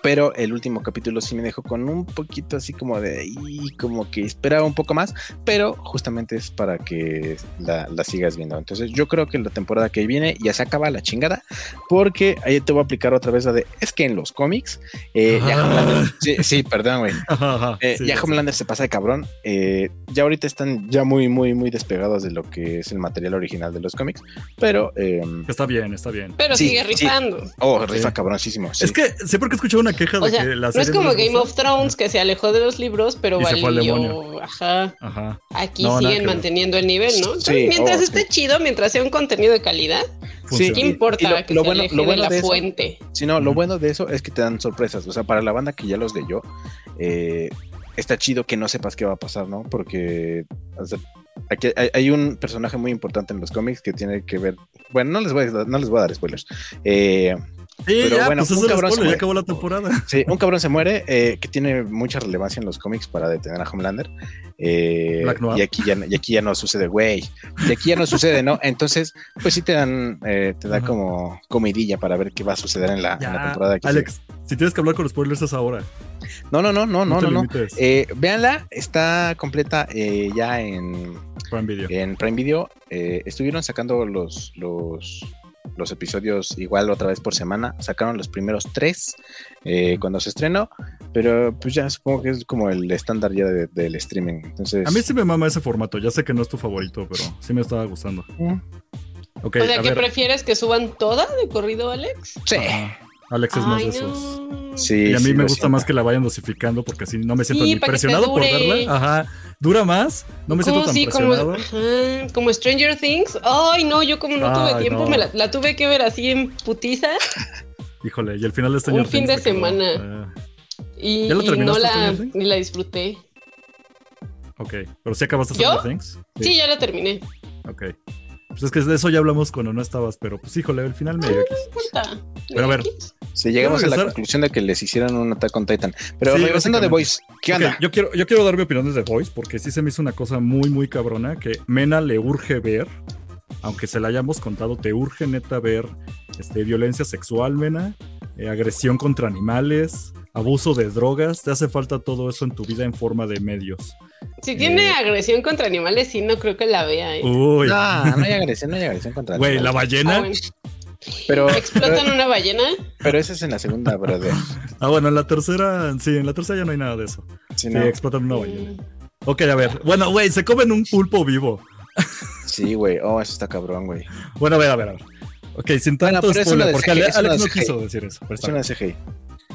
Speaker 2: Pero el último capítulo sí me dejó con un poquito así como de y como que esperaba un poco más, pero justamente es para que la, la sigas viendo. Entonces yo creo que la temporada que viene ya se acaba la chingada, porque ahí te voy a aplicar otra vez la de, es que en los cómics, eh, ya sí, sí, perdón, güey. [LAUGHS] Eh,
Speaker 3: sí,
Speaker 2: ya
Speaker 3: sí.
Speaker 2: Homelander se pasa de cabrón. Eh, ya ahorita están ya muy, muy, muy despegados de lo que es el material original de los cómics. Pero, eh,
Speaker 3: Está bien, está bien.
Speaker 4: Pero
Speaker 2: Sí,
Speaker 4: sigue
Speaker 2: sí.
Speaker 4: rifando.
Speaker 2: oh, rifa
Speaker 3: Sí.
Speaker 2: cabroncísimo. sí.
Speaker 3: Es que siempre que he escuchado una queja de
Speaker 4: O sea,
Speaker 3: que la
Speaker 4: no es como Game of Thrones que se alejó de los libros, pero
Speaker 3: Y se fue al
Speaker 4: valió.
Speaker 3: demonio.
Speaker 4: Ajá.
Speaker 3: Ajá.
Speaker 4: Aquí
Speaker 3: No,
Speaker 4: siguen manteniendo el nivel, ¿no? Entonces,
Speaker 2: Sí,
Speaker 4: mientras
Speaker 2: oh,
Speaker 4: esté
Speaker 2: sí.
Speaker 4: chido, mientras sea un contenido de calidad,
Speaker 3: Funciona.
Speaker 4: ¿qué
Speaker 2: Y- y
Speaker 4: importa
Speaker 2: lo-
Speaker 4: que
Speaker 2: lo
Speaker 4: se
Speaker 2: bueno-
Speaker 4: aleje
Speaker 2: lo bueno
Speaker 4: de la
Speaker 2: de eso-
Speaker 4: fuente?
Speaker 2: Sí, no, lo bueno de eso es que te dan sorpresas. O sea, para la banda que ya los leyó, eh, está chido que no sepas qué va a pasar, ¿no? Porque o sea, aquí hay, hay un personaje muy importante en los cómics que tiene que ver. Bueno, no les voy a, no les voy a dar spoilers. Eh,
Speaker 3: Sí,
Speaker 2: Pero
Speaker 3: ya,
Speaker 2: bueno,
Speaker 3: pues es
Speaker 2: un cabrón se
Speaker 3: spoiler, ya
Speaker 2: muere.
Speaker 3: acabó la temporada. [LAUGHS]
Speaker 2: sí, un cabrón se muere eh, que tiene mucha relevancia en los cómics para detener a Homelander. Eh,
Speaker 3: Black Noir.
Speaker 2: y, aquí ya, no- y aquí ya no sucede, güey. Y aquí ya no sucede, ¿no? Entonces, pues sí te dan, eh, te da
Speaker 3: Ajá.
Speaker 2: como comidilla para ver qué va a suceder en la, en la
Speaker 3: Ya,
Speaker 2: temporada que sigue.
Speaker 3: Alex, si tienes que hablar con spoilers es ahora.
Speaker 2: No, no, no, no, no, no, no. Eh, véanla, está completa ya en,
Speaker 3: Prime Video.
Speaker 2: en Prime Video. Estuvieron sacando los, los, los episodios igual otra vez por semana. Sacaron los primeros tres eh, cuando se estrenó, pero pues ya supongo que es como el estándar ya de- del streaming. Entonces,
Speaker 3: A mí sí me mama ese formato. Ya sé que no es tu favorito, pero sí me estaba gustando.
Speaker 2: mm,
Speaker 3: Ok,
Speaker 4: o sea,
Speaker 3: a
Speaker 4: ¿que
Speaker 3: ver.
Speaker 4: prefieres que suban toda de corrido, Alex?
Speaker 2: sí,
Speaker 3: Ajá. Alex es más
Speaker 4: Ay,
Speaker 3: de esos.
Speaker 4: no.
Speaker 2: sí.
Speaker 3: Y a mí
Speaker 2: sí,
Speaker 3: me gusta
Speaker 2: siento.
Speaker 3: más que la vayan dosificando porque así no me siento
Speaker 4: Sí,
Speaker 3: ni presionado por verla. Ajá. Dura más. No me siento tan
Speaker 4: sí, como,
Speaker 3: presionado.
Speaker 4: como Stranger Things. Ay, no, yo como no tuve tiempo,
Speaker 3: no.
Speaker 4: me la, la tuve que ver así en putiza
Speaker 3: Híjole, y el final de Stranger
Speaker 4: Un fin
Speaker 3: Things
Speaker 4: de semana.
Speaker 3: eh,
Speaker 4: y,
Speaker 3: ¿Ya lo
Speaker 4: y no la,
Speaker 3: Things?
Speaker 4: ni la disfruté.
Speaker 3: ok, pero sí acabaste
Speaker 4: ¿Yo?
Speaker 3: Stranger Things.
Speaker 4: Sí. ya la terminé.
Speaker 3: Ok. Pues es que de eso ya hablamos cuando no estabas, pero pues híjole, el final medio X.
Speaker 4: Importa.
Speaker 3: Pero a ver.
Speaker 2: Sí, llegamos a la conclusión de que les hicieron un Attack on Titan. Pero
Speaker 3: Sí,
Speaker 2: regresando a The
Speaker 3: básicamente.
Speaker 2: Voice, ¿qué
Speaker 3: Ok,
Speaker 2: onda?
Speaker 3: yo, quiero, yo quiero dar mi opinión de The Voice porque sí se me hizo una cosa muy, muy cabrona que Mena le urge ver, aunque se la hayamos contado, te urge neta ver este, violencia sexual, Mena, eh, agresión contra animales, abuso de drogas, te hace falta todo eso en tu vida en forma de medios.
Speaker 4: Si tiene
Speaker 3: Eh.
Speaker 4: agresión contra animales, sí, no creo que la vea. ¿eh?
Speaker 3: Uy,
Speaker 2: No, no hay [LAUGHS] agresión, no hay agresión contra
Speaker 3: güey, la
Speaker 2: animales.
Speaker 3: ballena.
Speaker 4: Ah, bueno.
Speaker 2: Pero, pero,
Speaker 4: ¿Explotan una ballena?
Speaker 2: pero esa es en la segunda, brother.
Speaker 3: Ah, bueno, en la tercera, sí, en la tercera ya no hay nada de eso.
Speaker 2: Sí,
Speaker 3: Sí,
Speaker 2: no.
Speaker 3: explotan una ballena. Ok, a ver. Bueno, güey, se comen un pulpo vivo.
Speaker 2: Sí, güey. Oh, eso está cabrón, güey.
Speaker 3: Bueno, a ver, a ver, a ver. Ok, sin
Speaker 2: Bueno,
Speaker 3: tanto
Speaker 2: una
Speaker 3: spoiler, porque Alex no
Speaker 2: CGI.
Speaker 3: quiso decir eso.
Speaker 2: Es una. CGI.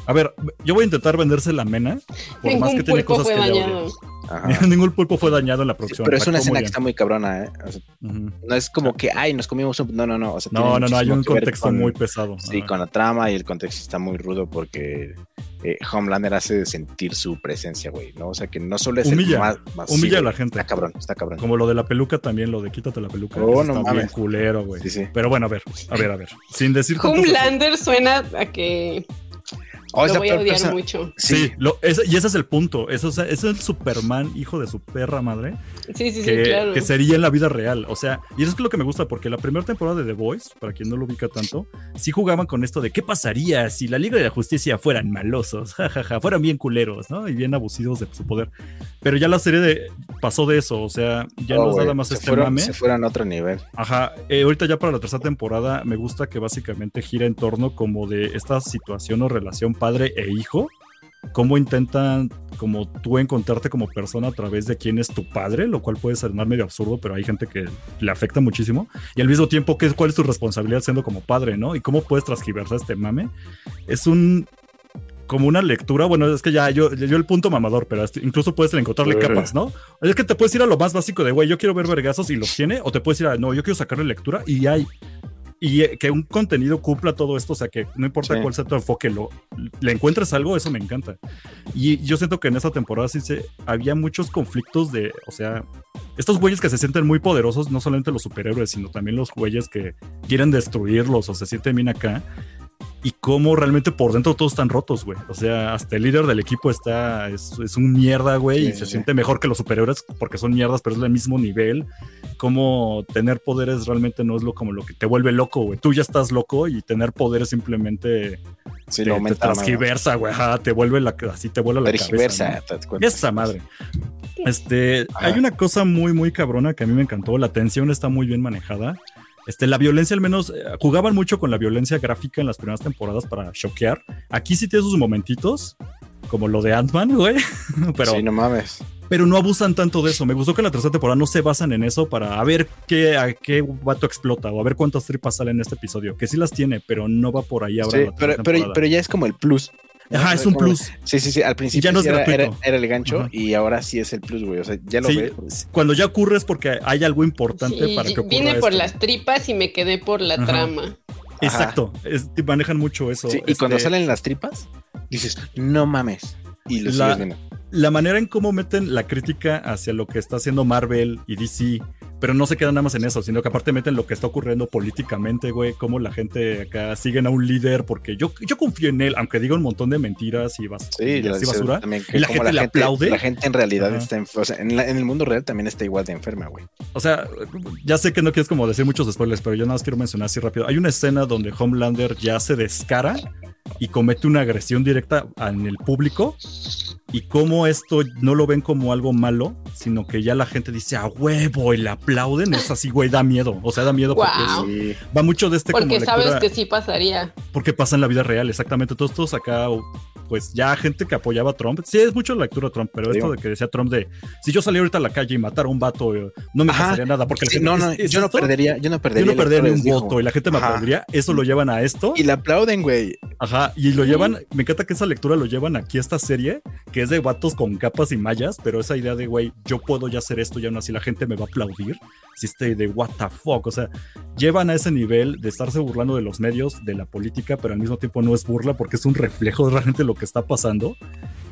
Speaker 3: A ver, yo voy a intentar venderse la mena. Por
Speaker 4: Ningún
Speaker 3: más que tiene cosas que odie.
Speaker 2: Ajá. [LAUGHS]
Speaker 3: Ningún pulpo fue dañado en la
Speaker 2: Sí,
Speaker 3: producción.
Speaker 2: pero es una escena que
Speaker 3: bien.
Speaker 2: está muy cabrona, ¿eh? O sea,
Speaker 3: Ujú.
Speaker 2: no es como que, ay, nos comimos un... No, no, no. O sea, tiene
Speaker 3: No, no, no, hay un contexto
Speaker 2: con-
Speaker 3: muy pesado.
Speaker 2: Sí,
Speaker 3: Ajá.
Speaker 2: con la trama y el contexto está muy rudo porque eh, Homelander hace sentir su presencia, güey, ¿no? O sea, que no solo es
Speaker 3: Humilla,
Speaker 2: el más... más-
Speaker 3: humilla
Speaker 2: sí,
Speaker 3: a la gente.
Speaker 2: Está cabrón, está cabrón.
Speaker 3: Como lo de la peluca también, lo de quítate la peluca.
Speaker 2: Oh, no
Speaker 3: está bien culero, güey.
Speaker 2: Sí, sí.
Speaker 3: Pero bueno, a ver, a ver, a ver. Sin decir
Speaker 4: Homelander suena a que
Speaker 2: Oh,
Speaker 4: lo
Speaker 2: esa
Speaker 4: voy a odiar
Speaker 2: persona-
Speaker 4: mucho.
Speaker 3: Sí,
Speaker 2: Sí,
Speaker 3: lo- ese- y ese es el punto. Eso, o sea, ese es el Superman, hijo de su perra madre,
Speaker 4: Sí, sí, sí,
Speaker 3: que,
Speaker 4: claro.
Speaker 3: que sería en la vida real. O sea, y eso es lo que me gusta, porque la primera temporada de The Voice, para quien no lo ubica tanto, sí jugaban con esto de qué pasaría si la Liga de la Justicia fueran malosos, [LAUGHS] jajaja, fueran bien culeros, ¿no? Y bien abusivos de su poder. Pero ya la serie de, pasó de eso, o sea, ya
Speaker 2: oh,
Speaker 3: no es nada más
Speaker 2: se
Speaker 3: este
Speaker 2: fueron,
Speaker 3: mame.
Speaker 2: Se fueron a otro nivel.
Speaker 3: Ajá, eh, ahorita ya para la tercera temporada me gusta que básicamente gira en torno como de esta situación o relación padre e hijo, cómo intentan como tú encontrarte como persona a través de quién es tu padre, lo cual puede sonar medio absurdo, pero hay gente que le afecta muchísimo, y al mismo tiempo ¿qué, cuál es tu responsabilidad siendo como padre, ¿no? Y cómo puedes transgiversar este mame. Es un como una lectura, bueno, es que ya yo, yo el punto mamador, pero incluso puedes encontrarle capas, ¿no? Es que te puedes ir a lo más básico de, güey, yo quiero ver vergazos y los tiene, o te puedes ir a, no, yo quiero sacarle lectura y hay. Y eh, que un contenido cumpla todo esto, o sea, que no importa
Speaker 2: Sí.
Speaker 3: cuál sea tu enfoque, lo, le encuentres algo, eso me encanta. Y yo siento que en esta temporada sí se, había muchos conflictos de, o sea, estos güeyes que se sienten muy poderosos, no solamente los superhéroes, sino también los güeyes que quieren destruirlos o se sienten bien acá. Y cómo realmente por dentro todos están rotos, güey. O sea, hasta el líder del equipo está, es, es un mierda, güey,
Speaker 2: Sí,
Speaker 3: y se
Speaker 2: sí.
Speaker 3: siente mejor que los superhéroes porque son mierdas, pero es del mismo nivel. Cómo tener poderes realmente no es lo como lo que te vuelve loco, güey. Tú ya estás loco y tener poderes simplemente
Speaker 2: Sí,
Speaker 3: te,
Speaker 2: lo
Speaker 3: te transgiversa, güey. Ajá, te vuelve la, así te vuela la cabeza. ¿no? Esa madre. Este,
Speaker 2: Ajá.
Speaker 3: hay una cosa muy, muy cabrona que a mí me encantó. La tensión está muy bien manejada. Este, la violencia, al menos, eh, jugaban mucho con la violencia gráfica en las primeras temporadas para choquear. Aquí sí tiene sus momentitos, como lo de Ant-Man, güey. [LAUGHS] Pero,
Speaker 2: Sí, no mames.
Speaker 3: pero no abusan tanto de eso. Me gustó que en la tercera temporada no se basan en eso para a ver qué, a qué vato explota o a ver cuántas tripas salen en este episodio. Que sí las tiene, pero no va por ahí ahora.
Speaker 2: Sí, pero, pero, pero ya es como el plus.
Speaker 3: Ajá, es un
Speaker 2: Como-
Speaker 3: plus.
Speaker 2: Sí, sí, sí. Al principio
Speaker 3: ya no
Speaker 2: sí era,
Speaker 3: gratuito.
Speaker 2: era- era el gancho
Speaker 3: Ajá.
Speaker 2: y ahora sí es el plus, güey. O sea, ya lo
Speaker 3: Sí,
Speaker 2: ves.
Speaker 3: cuando ya ocurre es porque hay algo importante
Speaker 4: Sí,
Speaker 3: para que ocurra.
Speaker 4: vine por
Speaker 3: esto.
Speaker 4: las tripas y me quedé por la
Speaker 3: Ajá.
Speaker 4: trama.
Speaker 3: Exacto, es- manejan mucho eso.
Speaker 2: Sí, y cuando
Speaker 3: Este,
Speaker 2: salen las tripas, dices, no mames. Y lo
Speaker 3: La-
Speaker 2: sigues viendo.
Speaker 3: La manera en cómo meten la crítica hacia lo que está haciendo Marvel y DC, pero no se quedan nada más en eso, sino que aparte meten lo que está ocurriendo políticamente, güey, cómo la gente acá siguen a un líder, porque yo, yo confío en él, aunque diga un montón de mentiras y, bas
Speaker 2: Sí,
Speaker 3: y así basura.
Speaker 2: también que
Speaker 3: y la gente le aplaude.
Speaker 2: La gente en realidad
Speaker 3: Ajá.
Speaker 2: está, enf- o sea, en, la- en el mundo real también está igual de enferma, güey.
Speaker 3: O sea, ya sé que no quieres como decir muchos spoilers, pero yo nada más quiero mencionar así rápido. Hay una escena donde Homelander ya se descara y comete una agresión directa en el público y cómo esto no lo ven como algo malo, sino que ya la gente dice a huevo y le aplauden, es así, güey, da miedo. O sea, da miedo porque es- va mucho de este como
Speaker 4: Porque sabes
Speaker 3: lectura-
Speaker 4: que sí pasaría.
Speaker 3: porque pasa en la vida real, exactamente. Todos, todos acá, pues ya gente que apoyaba a Trump. Sí, es mucho la lectura de Trump, pero
Speaker 2: Sí.
Speaker 3: esto de que decía Trump de si yo saliera ahorita a la calle y matara a un vato, eh, no me
Speaker 2: Ajá.
Speaker 3: pasaría nada. Porque la
Speaker 2: Sí,
Speaker 3: gente,
Speaker 2: no, no,
Speaker 3: ¿es- es
Speaker 2: yo no perdería, yo no perdería.
Speaker 3: Yo no perdería ni un voto y la gente me
Speaker 2: Ajá.
Speaker 3: aplaudiría. Eso lo llevan a esto.
Speaker 2: Y le aplauden, güey.
Speaker 3: Ajá. Y lo llevan. Me encanta que esa lectura lo llevan aquí a esta serie, que es de vatos con capas y mallas, pero esa idea de, güey, yo puedo ya hacer esto y aún así la gente me va a aplaudir. Si este de what the fuck. O sea, llevan a ese nivel de estarse burlando de los medios, de la política, pero al mismo tiempo no es burla porque es un reflejo de realmente lo que está pasando.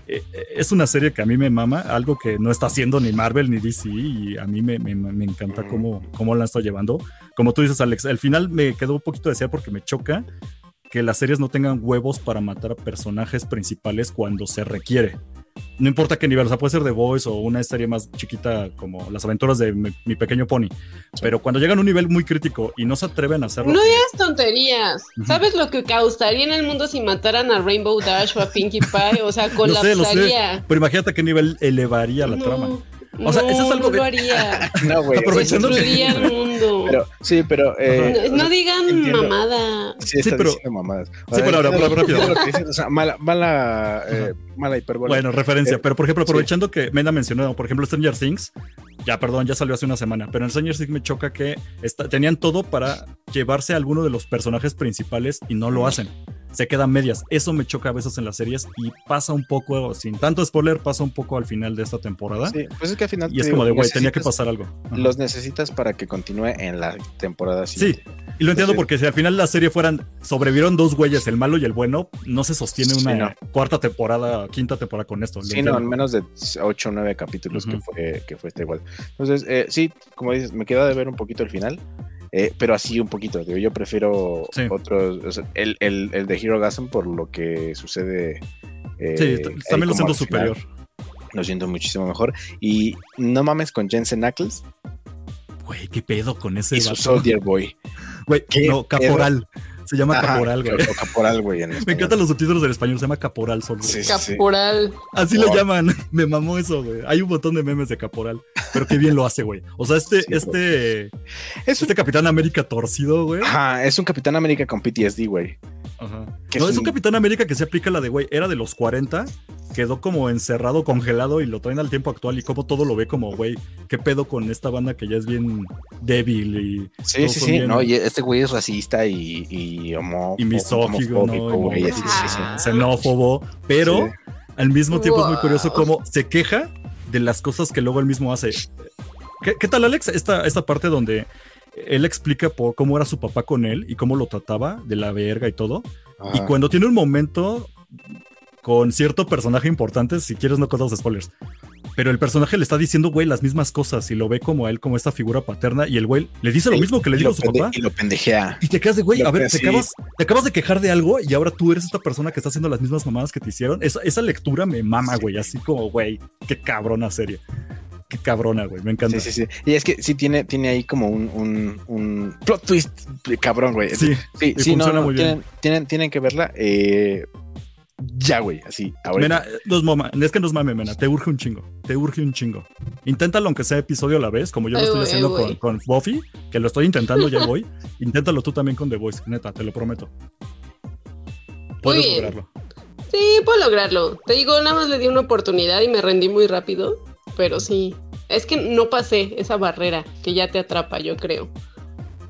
Speaker 3: Eh, eh, es una serie que a mí me mama, algo que no está haciendo ni Marvel ni DC, y a mí me, me- me encanta cómo, cómo la está llevando. Como tú dices, Alex, al final me quedó un poquito de desear porque me choca que las series no tengan huevos para matar a personajes principales cuando se requiere. No importa qué nivel, o sea, puede ser The Voice o una serie más chiquita como Las aventuras de mi, Mi pequeño pony. Pero cuando llegan a un nivel muy crítico y no se atreven a hacerlo.
Speaker 4: No digas tonterías. ¿Sabes lo que causaría en el mundo si mataran a Rainbow Dash o a Pinkie Pie? O sea, [LAUGHS]
Speaker 3: Lo sé, lo sé.
Speaker 4: colapsaría.
Speaker 3: Pero imagínate qué nivel elevaría la
Speaker 4: no,
Speaker 3: trama.
Speaker 4: No,
Speaker 3: O sea, eso es algo
Speaker 4: no lo haría. [LAUGHS]
Speaker 2: No, güey.
Speaker 3: Aprovechando que-
Speaker 4: Destruiría el mundo.
Speaker 2: Pero, sí, pero. eh,
Speaker 4: no, no digan
Speaker 2: entiendo.
Speaker 4: mamada.
Speaker 2: Sí,
Speaker 3: Sí, pero-
Speaker 2: mamadas.
Speaker 3: Sí, pero ahora,
Speaker 2: entiendo-
Speaker 3: rápido.
Speaker 2: que dices, o sea, mala, mala, eh, mala hipérbole.
Speaker 3: Bueno, referencia.
Speaker 2: Eh,
Speaker 3: pero por ejemplo,
Speaker 2: sí.
Speaker 3: aprovechando que Mena mencionó, por ejemplo, Stranger Things, ya perdón, ya salió hace una semana, pero en Stranger Things me choca que está- tenían todo para llevarse a alguno de los personajes principales y no lo hacen. Se quedan medias. Eso me choca a veces en las series y pasa un poco, sin tanto spoiler, pasa un poco al final de esta temporada.
Speaker 2: Sí, pues es que al final.
Speaker 3: Y es
Speaker 2: te
Speaker 3: como de,
Speaker 2: digo,
Speaker 3: güey, tenía que pasar algo. Ajá.
Speaker 2: Los necesitas para que continúe en la temporada
Speaker 3: Sí,
Speaker 2: siguiente.
Speaker 3: y lo entiendo
Speaker 2: Sí.
Speaker 3: porque si al final la serie fueran, sobrevivieron dos güeyes, el malo y el bueno, no se sostiene
Speaker 2: Sí,
Speaker 3: una
Speaker 2: no.
Speaker 3: cuarta temporada, quinta temporada con esto.
Speaker 2: Sí, no, en menos de 8 o 9 capítulos que
Speaker 3: Ujú.
Speaker 2: fue que fue este igual. Entonces, eh, sí, como dices, me queda de ver un poquito el final, eh, pero así un poquito. Digo, yo prefiero
Speaker 3: Sí.
Speaker 2: otros, o sea, el, el, el de Hero Gasm por lo que sucede. eh,
Speaker 3: Sí, también lo siento superior.
Speaker 2: Lo siento muchísimo mejor. Y no mames con Jensen Ackles
Speaker 3: Güey, qué pedo con ese
Speaker 2: y su? Soldier Boy.
Speaker 3: Güey,
Speaker 2: ¿Qué
Speaker 3: no, caporal. Se llama
Speaker 2: Ajá,
Speaker 3: caporal, güey.
Speaker 2: o Caporal, güey. en [LAUGHS]
Speaker 3: Me encantan los subtítulos del español, se llama caporal solo.
Speaker 2: Sí.
Speaker 4: Caporal.
Speaker 3: Así lo llaman. [LAUGHS] Me mamó eso, güey. Hay un montón de memes de caporal. Pero qué bien lo hace, güey. O sea, este,
Speaker 2: Sí,
Speaker 3: este,
Speaker 2: Es un,
Speaker 3: este Capitán América torcido, güey.
Speaker 2: ajá, es un Capitán América con PTSD, güey.
Speaker 3: Ajá. No,
Speaker 2: es
Speaker 3: es un
Speaker 2: un-
Speaker 3: Capitán América que se aplica la de, güey, era de los 40, quedó como encerrado, congelado y lo traen al tiempo actual y como todo lo ve como, güey, qué pedo con esta banda que ya es bien débil y,
Speaker 2: Sí, sí, sí.
Speaker 3: bien-
Speaker 2: No, y este güey es racista y, y homo-
Speaker 3: y misógino,
Speaker 2: homofóbico,
Speaker 3: ¿no?
Speaker 2: güey.
Speaker 3: Y
Speaker 2: Sí, sí, sí.
Speaker 3: xenófobo, pero
Speaker 2: Sí.
Speaker 3: al mismo tiempo es muy curioso cómo se queja de las cosas que luego él mismo hace. ¿Qué, qué tal, Alex? Esta, esta parte donde él explica por cómo era su papá con él y cómo lo trataba de la verga y todo. Y
Speaker 2: Ajá.
Speaker 3: cuando tiene un momento con cierto personaje importante, si quieres no contamos spoilers, pero el personaje le está diciendo, güey, las mismas cosas y lo ve como a él, como esta figura paterna y el güey le dice lo mismo que le dijo a su papá.
Speaker 2: Y lo pendejea.
Speaker 3: Y te quedas de, güey, a ver, te acabas, te acabas de quejar de algo y ahora tú eres esta persona que está haciendo las mismas mamadas que te hicieron. Esa, esa lectura me mama, güey, así como, güey, qué cabrona serie. Qué cabrona, güey, me encanta.
Speaker 2: Sí, sí, sí. Y es que sí tiene, tiene ahí como un, un, un plot twist cabrón, güey.
Speaker 3: Sí,
Speaker 2: sí, sí, no,
Speaker 3: muy bien.
Speaker 2: tienen, tienen, tienen que verla. eh, ya, güey, así. Ahorita.
Speaker 3: Mena, no es, mama- es que no es mame, Mena, te urge un chingo, te urge un chingo. Inténtalo aunque sea episodio a la vez, como yo lo estoy haciendo con, con Buffy, que lo estoy intentando, ya voy. [LAUGHS] Inténtalo tú también con The Voice, neta, te lo prometo. Puedes
Speaker 4: bien.
Speaker 3: lograrlo.
Speaker 4: Sí, puedo lograrlo. Te digo, nada más le di una oportunidad y me rendí muy rápido. Pero sí, es que no pasé esa barrera que ya te atrapa, yo creo.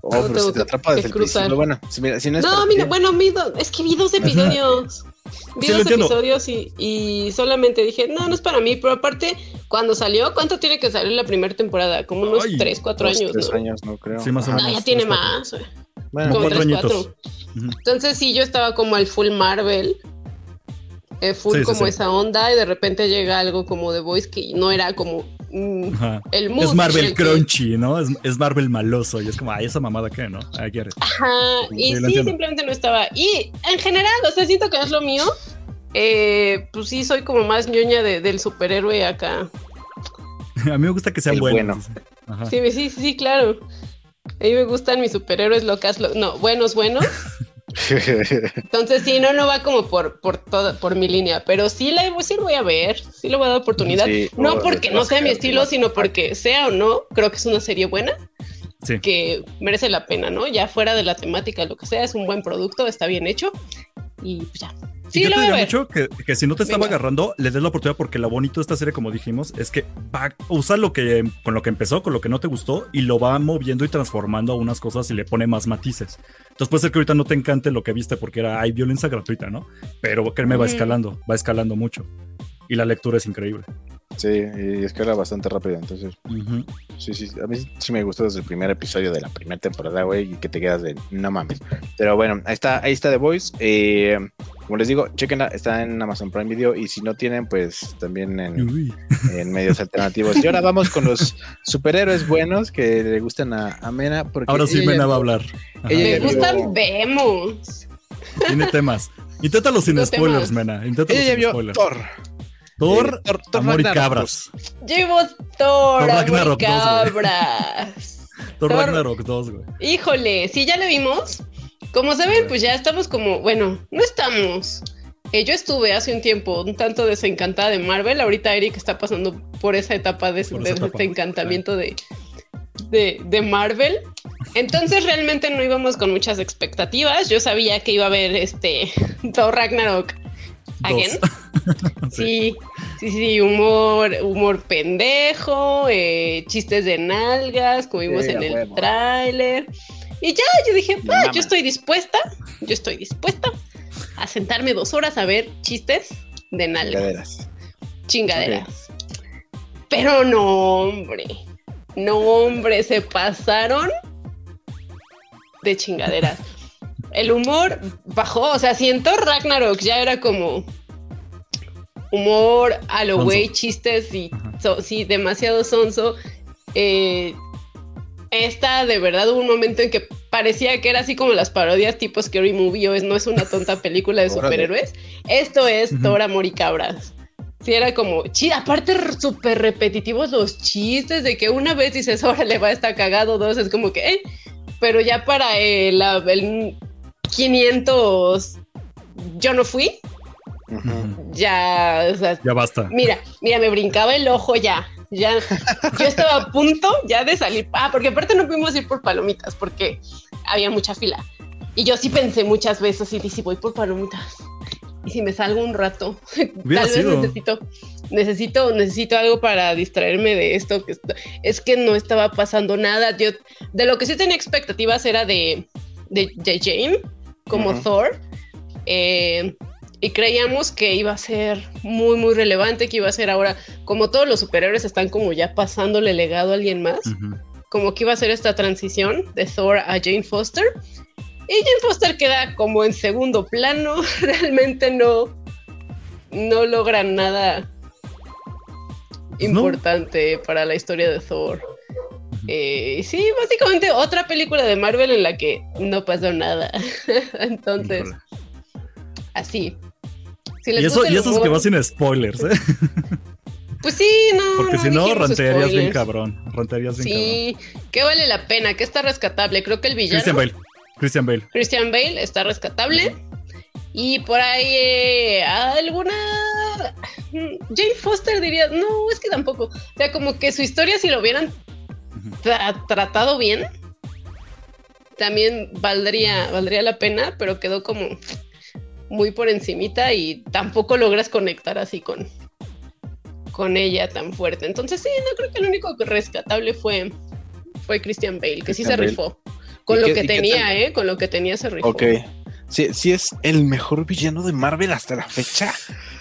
Speaker 2: Oh,
Speaker 4: no
Speaker 2: pero si te atrapa desde el
Speaker 4: cruzar.
Speaker 2: principio. Bueno, si, mira, si no es
Speaker 4: No, mira,
Speaker 2: ti-
Speaker 4: bueno, vi do- es que vi dos episodios. Vi
Speaker 3: Sí,
Speaker 4: dos episodios y, y solamente dije, no, no es para mí. Pero aparte, cuando salió, ¿cuánto tiene que salir la primera temporada? Como unos
Speaker 3: Ay,
Speaker 4: 3, 4
Speaker 2: dos,
Speaker 4: años,
Speaker 2: tres
Speaker 4: ¿no?
Speaker 2: años, no creo.
Speaker 3: Sí, más o.
Speaker 4: No,
Speaker 3: menos.
Speaker 4: ya tiene más. güey.
Speaker 2: Bueno,
Speaker 3: Como
Speaker 4: Como
Speaker 3: cuatro
Speaker 4: 3,
Speaker 3: añitos.
Speaker 4: 4.
Speaker 3: Ujú.
Speaker 4: Entonces sí, yo estaba como al full Marvel. eh, full
Speaker 3: Sí, sí,
Speaker 4: como
Speaker 3: sí.
Speaker 4: esa onda y de repente llega algo como The Voice que no era como mm, el mood.
Speaker 3: Es Marvel
Speaker 4: el que-
Speaker 3: crunchy, ¿no? Es, es Marvel maloso y es como, ay, esa mamada que, ¿no? Get it.
Speaker 4: Ajá,
Speaker 3: Sí,
Speaker 4: y sí,
Speaker 3: entiendo.
Speaker 4: simplemente no estaba. Y en general, o sea, siento que es lo mío. Eh, pues sí, soy como más ñoña de- del superhéroe acá. [LAUGHS]
Speaker 3: A mí me gusta que sean
Speaker 2: El
Speaker 3: buenos. Ajá.
Speaker 4: Sí, sí, sí, sí, claro. A mí me gustan mis superhéroes locas, lo- no, buenos, buenos. [LAUGHS] Entonces sí, no, no va como por, por toda, por mi línea, pero sí la sí lo voy a ver, sí le voy a dar oportunidad.
Speaker 2: Sí,
Speaker 4: no
Speaker 2: oh,
Speaker 4: porque no sea mi estilo, sino porque sea o no, creo que es una serie buena,
Speaker 3: Sí.
Speaker 4: que merece la pena, ¿no? Ya fuera de la temática, lo que sea, es un buen producto, está bien hecho y pues ya.
Speaker 3: Y
Speaker 4: Sí,
Speaker 3: yo te diría mucho que, que si no te estaba
Speaker 4: Venga.
Speaker 3: agarrando, le des la oportunidad porque lo bonito de esta serie, como dijimos, es que va a usar lo que, con lo que empezó, con lo que no te gustó, y lo va moviendo y transformando a unas cosas y le pone más matices. Entonces puede ser que ahorita no te encante lo que viste porque era, hay violencia gratuita, ¿no? Pero créeme, va
Speaker 4: Ujú.
Speaker 3: escalando, va escalando mucho. Y la lectura es increíble.
Speaker 2: Sí, y escala bastante rápido, entonces. Sí, sí, a mí sí me gustó desde el primer episodio de la primera temporada, güey, y que te quedas de no mames. Pero bueno, ahí está, ahí está The Voice. Eh, como les digo, chequenla, está en Amazon Prime Video y si no tienen, pues también en, [LAUGHS] medios alternativos. Y ahora vamos con los superhéroes buenos que le gustan a, a Mena. Porque
Speaker 3: Ahora sí
Speaker 2: ella
Speaker 3: Mena va a hablar.
Speaker 4: Me gustan, vemos.
Speaker 3: Tiene temas. Inténtalo sin
Speaker 4: Los
Speaker 3: spoilers,
Speaker 4: temas.
Speaker 3: Mena. Inténtalo
Speaker 2: Ella ya
Speaker 3: sin
Speaker 2: vio
Speaker 3: spoilers.
Speaker 2: Thor.
Speaker 3: Thor,
Speaker 2: Eh, Thor- Thor
Speaker 3: amor y
Speaker 2: Ragnarok.
Speaker 3: cabras.
Speaker 4: Llevo Thor,
Speaker 3: Thor
Speaker 4: amor y cabras. [LAUGHS]
Speaker 3: Thor
Speaker 4: Thor-
Speaker 3: Ragnarok 2, güey.
Speaker 4: Híjole, sí, ya lo vimos. Como saben, pues ya estamos como, bueno, no estamos. Eh, yo estuve hace un tiempo un tanto desencantada de Marvel. Ahorita Eric está pasando por esa etapa de,
Speaker 3: etapa,
Speaker 4: desencantamiento de, de, de Marvel. Entonces realmente no íbamos con muchas expectativas. Yo sabía que iba a haber este [LAUGHS] Thor Ragnarok again.
Speaker 3: Dos. [LAUGHS] Sí.
Speaker 4: Sí, sí, sí, humor, humor pendejo, eh, chistes de nalgas, como vimos
Speaker 2: Sí,
Speaker 4: en el tráiler. Y ya, yo dije, "Ah, yo estoy dispuesta, yo estoy dispuesta. a sentarme dos horas a ver chistes de nalgas.
Speaker 2: Chingaderas.
Speaker 4: Chingaderas. Pero no, hombre. No, hombre, se pasaron de chingaderas. [LAUGHS] El humor bajó, o sea, siento Ragnarok ya era como humor a lo güey, chistes y so- sí, demasiado sonso. Eh, esta de verdad hubo un momento en que parecía que era así como las parodias tipo Scary Movie o es, no es una tonta película de [LAUGHS] superhéroes. Esto es
Speaker 3: Ujú.
Speaker 4: Thor, Amor y Cabras. Sí, era como, chi, aparte súper repetitivos los chistes de que una vez dices, órale, va a estar cagado, dos, es como que, eh, pero ya para eh, la- el 500, yo no fui, Ya, o sea,
Speaker 3: Ya basta.
Speaker 4: Mira, mira, me brincaba el ojo ya. Ya, yo estaba a punto ya de salir. Ah, porque aparte no pudimos ir por palomitas porque había mucha fila. Y yo sí pensé muchas veces y dije, voy por palomitas. Y si me salgo un rato, [LAUGHS]
Speaker 3: Hubiera
Speaker 4: tal vez necesito, necesito, necesito algo para distraerme de esto. Que es que no estaba pasando nada. Yo, de lo que sí tenía expectativas era de, de, de Jane como. Thor. Eh, y creíamos que iba a ser muy, muy relevante, que iba a ser ahora, como todos los superhéroes están como ya pasándole legado a alguien más, como que iba a ser esta transición de Thor a Jane Foster. Y Jane Foster queda como en segundo plano, [LAUGHS] realmente no, no logra nada
Speaker 3: no.
Speaker 4: importante para la historia de Thor. Eh, sí, básicamente otra película de Marvel en la que no pasó nada. [LAUGHS] Entonces,
Speaker 3: Híjole.
Speaker 4: así. Si
Speaker 3: Y eso, y eso es que va sin spoilers, ¿eh? [LAUGHS]
Speaker 4: Pues sí, no.
Speaker 3: Porque si no, rantearías bien cabrón. Rantearías bien
Speaker 4: Sí, que vale la pena, que está rescatable. Creo que el
Speaker 3: cabrón.
Speaker 4: villano,
Speaker 3: Christian Bale. Christian Bale.
Speaker 4: Christian Bale, está rescatable. Y por ahí eh, alguna... Jane Foster diría, no, es que tampoco. O sea, como que su historia, si lo hubieran tra- tratado bien, también valdría, valdría la pena, pero quedó como muy por encimita y tampoco logras conectar así con, con ella tan fuerte. Entonces sí, no creo que el único rescatable fue, fue Christian Bale, que sí se
Speaker 2: Bale.
Speaker 4: rifó. Con
Speaker 2: ¿Y
Speaker 4: lo
Speaker 2: qué-
Speaker 4: que tenía? ¿eh? Con lo que tenía se rifó.
Speaker 2: Ok. Sí, sí es el mejor villano de Marvel hasta la fecha.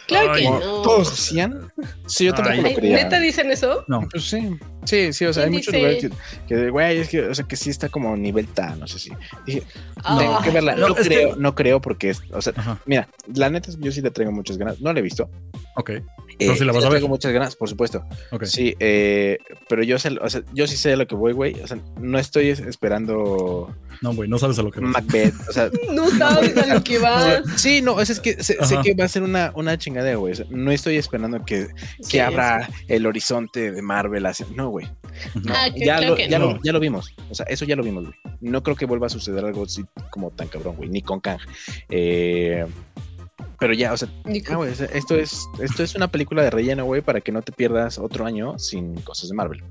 Speaker 4: Claro
Speaker 3: Ay,
Speaker 4: que no.
Speaker 2: todos decían. Sí, yo tampoco
Speaker 3: Ay.
Speaker 2: lo creía.
Speaker 4: ¿Neta dicen eso?
Speaker 3: No.
Speaker 2: Pues sí, sí, sí, o sea, hay
Speaker 4: ¿Quién
Speaker 2: muchos
Speaker 4: dice?
Speaker 2: lugares que, que, güey, es que, o sea, que sí está como nivel tan, no sé si. Dije,
Speaker 4: Ah,
Speaker 2: tengo que verla.
Speaker 3: no,
Speaker 2: No,
Speaker 3: es que-
Speaker 2: creo, no creo porque, es, o sea,
Speaker 3: Ajá.
Speaker 2: mira, la neta, es que yo sí le traigo muchas ganas. No la he visto.
Speaker 3: Ok.
Speaker 2: Eh,
Speaker 3: sí la vas a ver.
Speaker 2: traigo muchas ganas, por supuesto.
Speaker 3: Ok.
Speaker 2: Sí, eh, pero yo sé, o sea, yo sí sé a lo que voy, güey. O sea, no estoy es- esperando
Speaker 3: No, güey, no sabes a lo que vas.
Speaker 2: Macbeth. O sea, [LAUGHS]
Speaker 4: No sabes a lo que va.
Speaker 2: sí, no, o sea, es que sé, que va a ser una, una chingadera, güey. O sea, no estoy esperando que, que
Speaker 4: Sí,
Speaker 2: abra el horizonte de Marvel. Así. No, güey. No,
Speaker 4: Ah,
Speaker 2: ya,
Speaker 4: claro
Speaker 2: lo, ya,
Speaker 3: no.
Speaker 2: lo, ya lo vimos. O sea, eso ya lo vimos, güey. No creo que vuelva a suceder algo así como tan cabrón, güey. Ni con Kang. Eh, pero ya, o sea, ah, o sea, esto, es, esto es una película de relleno, güey, para que no te pierdas otro año sin cosas de Marvel.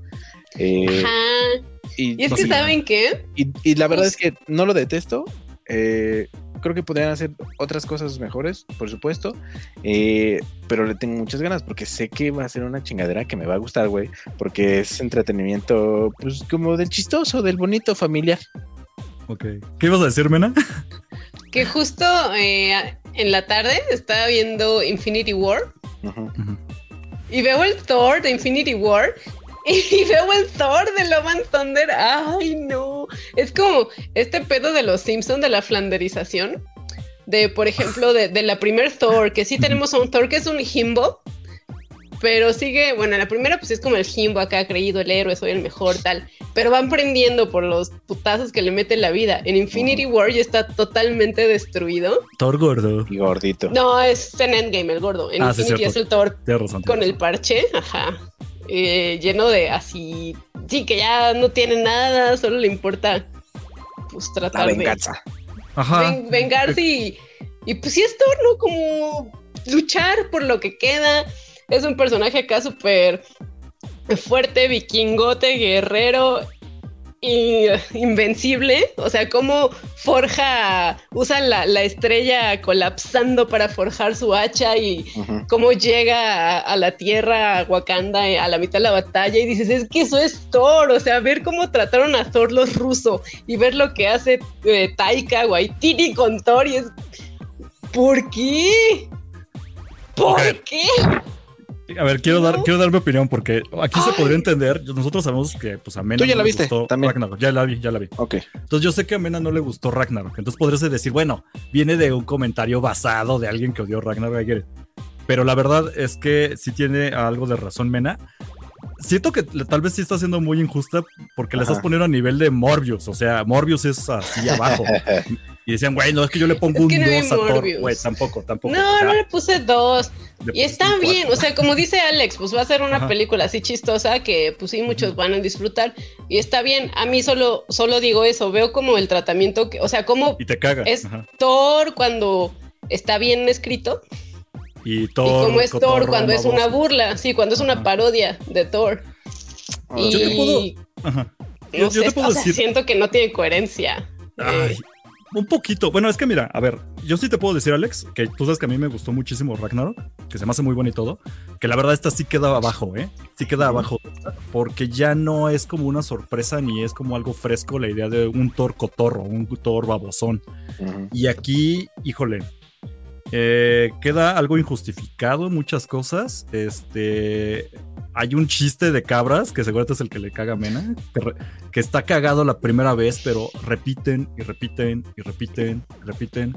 Speaker 2: Eh,
Speaker 4: Ajá.
Speaker 2: y,
Speaker 4: Y es
Speaker 3: no
Speaker 4: que
Speaker 3: sé.
Speaker 4: saben qué?
Speaker 2: y, y la verdad
Speaker 4: Pues-
Speaker 2: es que no lo detesto. eh, creo que podrían hacer otras cosas mejores, por supuesto. eh, pero le tengo muchas ganas porque sé que va a ser una chingadera que me va a gustar, güey. Porque es entretenimiento, pues como del chistoso, del bonito familiar.
Speaker 3: Ok. ¿Qué ibas a decir, Mena?
Speaker 4: Que justo eh, en la tarde estaba viendo Infinity War.
Speaker 2: Ujú.
Speaker 4: y veo el Thor de Infinity War [LAUGHS] y veo el Thor de Love and Thunder. Ay, no. Es como este pedo de los Simpsons de la flanderización. De, por ejemplo, de, de la primer Thor, que sí tenemos a un Thor que es un himbo, pero sigue, bueno, la primera pues es como el himbo acá, creído el héroe, soy el mejor, tal, pero van prendiendo por los putazos que le mete la vida. En Infinity War ya está totalmente destruido.
Speaker 3: Thor gordo.
Speaker 2: Y gordito.
Speaker 4: No, es en Endgame el gordo. En
Speaker 3: Ah, sí,
Speaker 4: Infinity
Speaker 3: cierto.
Speaker 4: es el Thor
Speaker 3: razón.
Speaker 4: con el parche, ajá, eh, lleno de así, sí, que ya no tiene nada, solo le importa pues
Speaker 2: La
Speaker 4: tratar de
Speaker 2: venganza.
Speaker 3: Ajá.
Speaker 4: ven- vengarse y, y pues sí es Thor, ¿no? Como luchar por lo que queda. Es un personaje acá súper fuerte, vikingote, guerrero invencible. O sea, cómo forja, usa la, la estrella colapsando para forjar su hacha y cómo llega a, a la tierra, a Wakanda, eh, a la mitad de la batalla y dices, es que eso es Thor, o sea, ver cómo trataron a Thor los rusos y ver lo que hace eh, Taika Waititi con Thor y es... ¿Por qué? ¿Por qué?
Speaker 3: A ver, quiero dar, quiero dar mi opinión porque aquí se podría entender. Nosotros sabemos que pues a Mena
Speaker 2: Tú ya
Speaker 3: no
Speaker 2: la
Speaker 3: le
Speaker 2: viste,
Speaker 3: gustó
Speaker 2: también.
Speaker 3: Ragnarok. Ya la vi, ya la vi.
Speaker 2: Ok.
Speaker 3: Entonces yo sé que a Mena no le gustó Ragnarok. Entonces podrías decir, bueno, viene de un comentario basado de alguien que odió Ragnarok. Pero la verdad es que sí tiene algo de razón Mena. Siento que tal vez sí está siendo muy injusta porque le
Speaker 2: Ajá.
Speaker 3: estás poniendo a nivel de Morbius. O sea, Morbius es así [LAUGHS] abajo. y decían, güey, no es que yo le pongo
Speaker 4: Es
Speaker 3: un
Speaker 4: que no vi
Speaker 3: 2 a Thor. Güey, tampoco, tampoco.
Speaker 4: No,
Speaker 3: O sea,
Speaker 4: no le puse dos.
Speaker 3: le
Speaker 4: Y está bien, o sea, como dice Alex, pues va a ser una
Speaker 3: Ajá.
Speaker 4: película así chistosa que pues sí muchos van a disfrutar y está bien. A mí solo solo digo eso, veo como el tratamiento que, o sea, como
Speaker 3: Y te caga.
Speaker 4: es
Speaker 3: Ajá.
Speaker 4: Thor cuando está bien escrito
Speaker 3: Y
Speaker 4: como es Thor cuando es una burla, sí, cuando es una
Speaker 3: Ajá.
Speaker 4: parodia de Thor. Y
Speaker 3: Yo te puedo- Ajá.
Speaker 4: no
Speaker 3: Yo,
Speaker 4: sé,
Speaker 3: te puedo
Speaker 4: o sea,
Speaker 3: decir.
Speaker 4: siento que no tiene coherencia.
Speaker 3: Ay, un poquito. Bueno, es que mira, a ver, yo sí te puedo decir, Alex, que tú sabes que a mí me gustó muchísimo Ragnarok, que se me hace muy bonito y todo, que la verdad esta sí queda abajo, ¿eh? Sí queda abajo, porque ya no es como una sorpresa ni es como algo fresco la idea de un Thor cotorro, un Thor babosón. Y aquí, híjole, eh, queda algo injustificado muchas cosas. Este, hay un chiste de cabras que seguramente es el que le caga a Mena, que, está cagado la primera vez, pero repiten y repiten y repiten y repiten.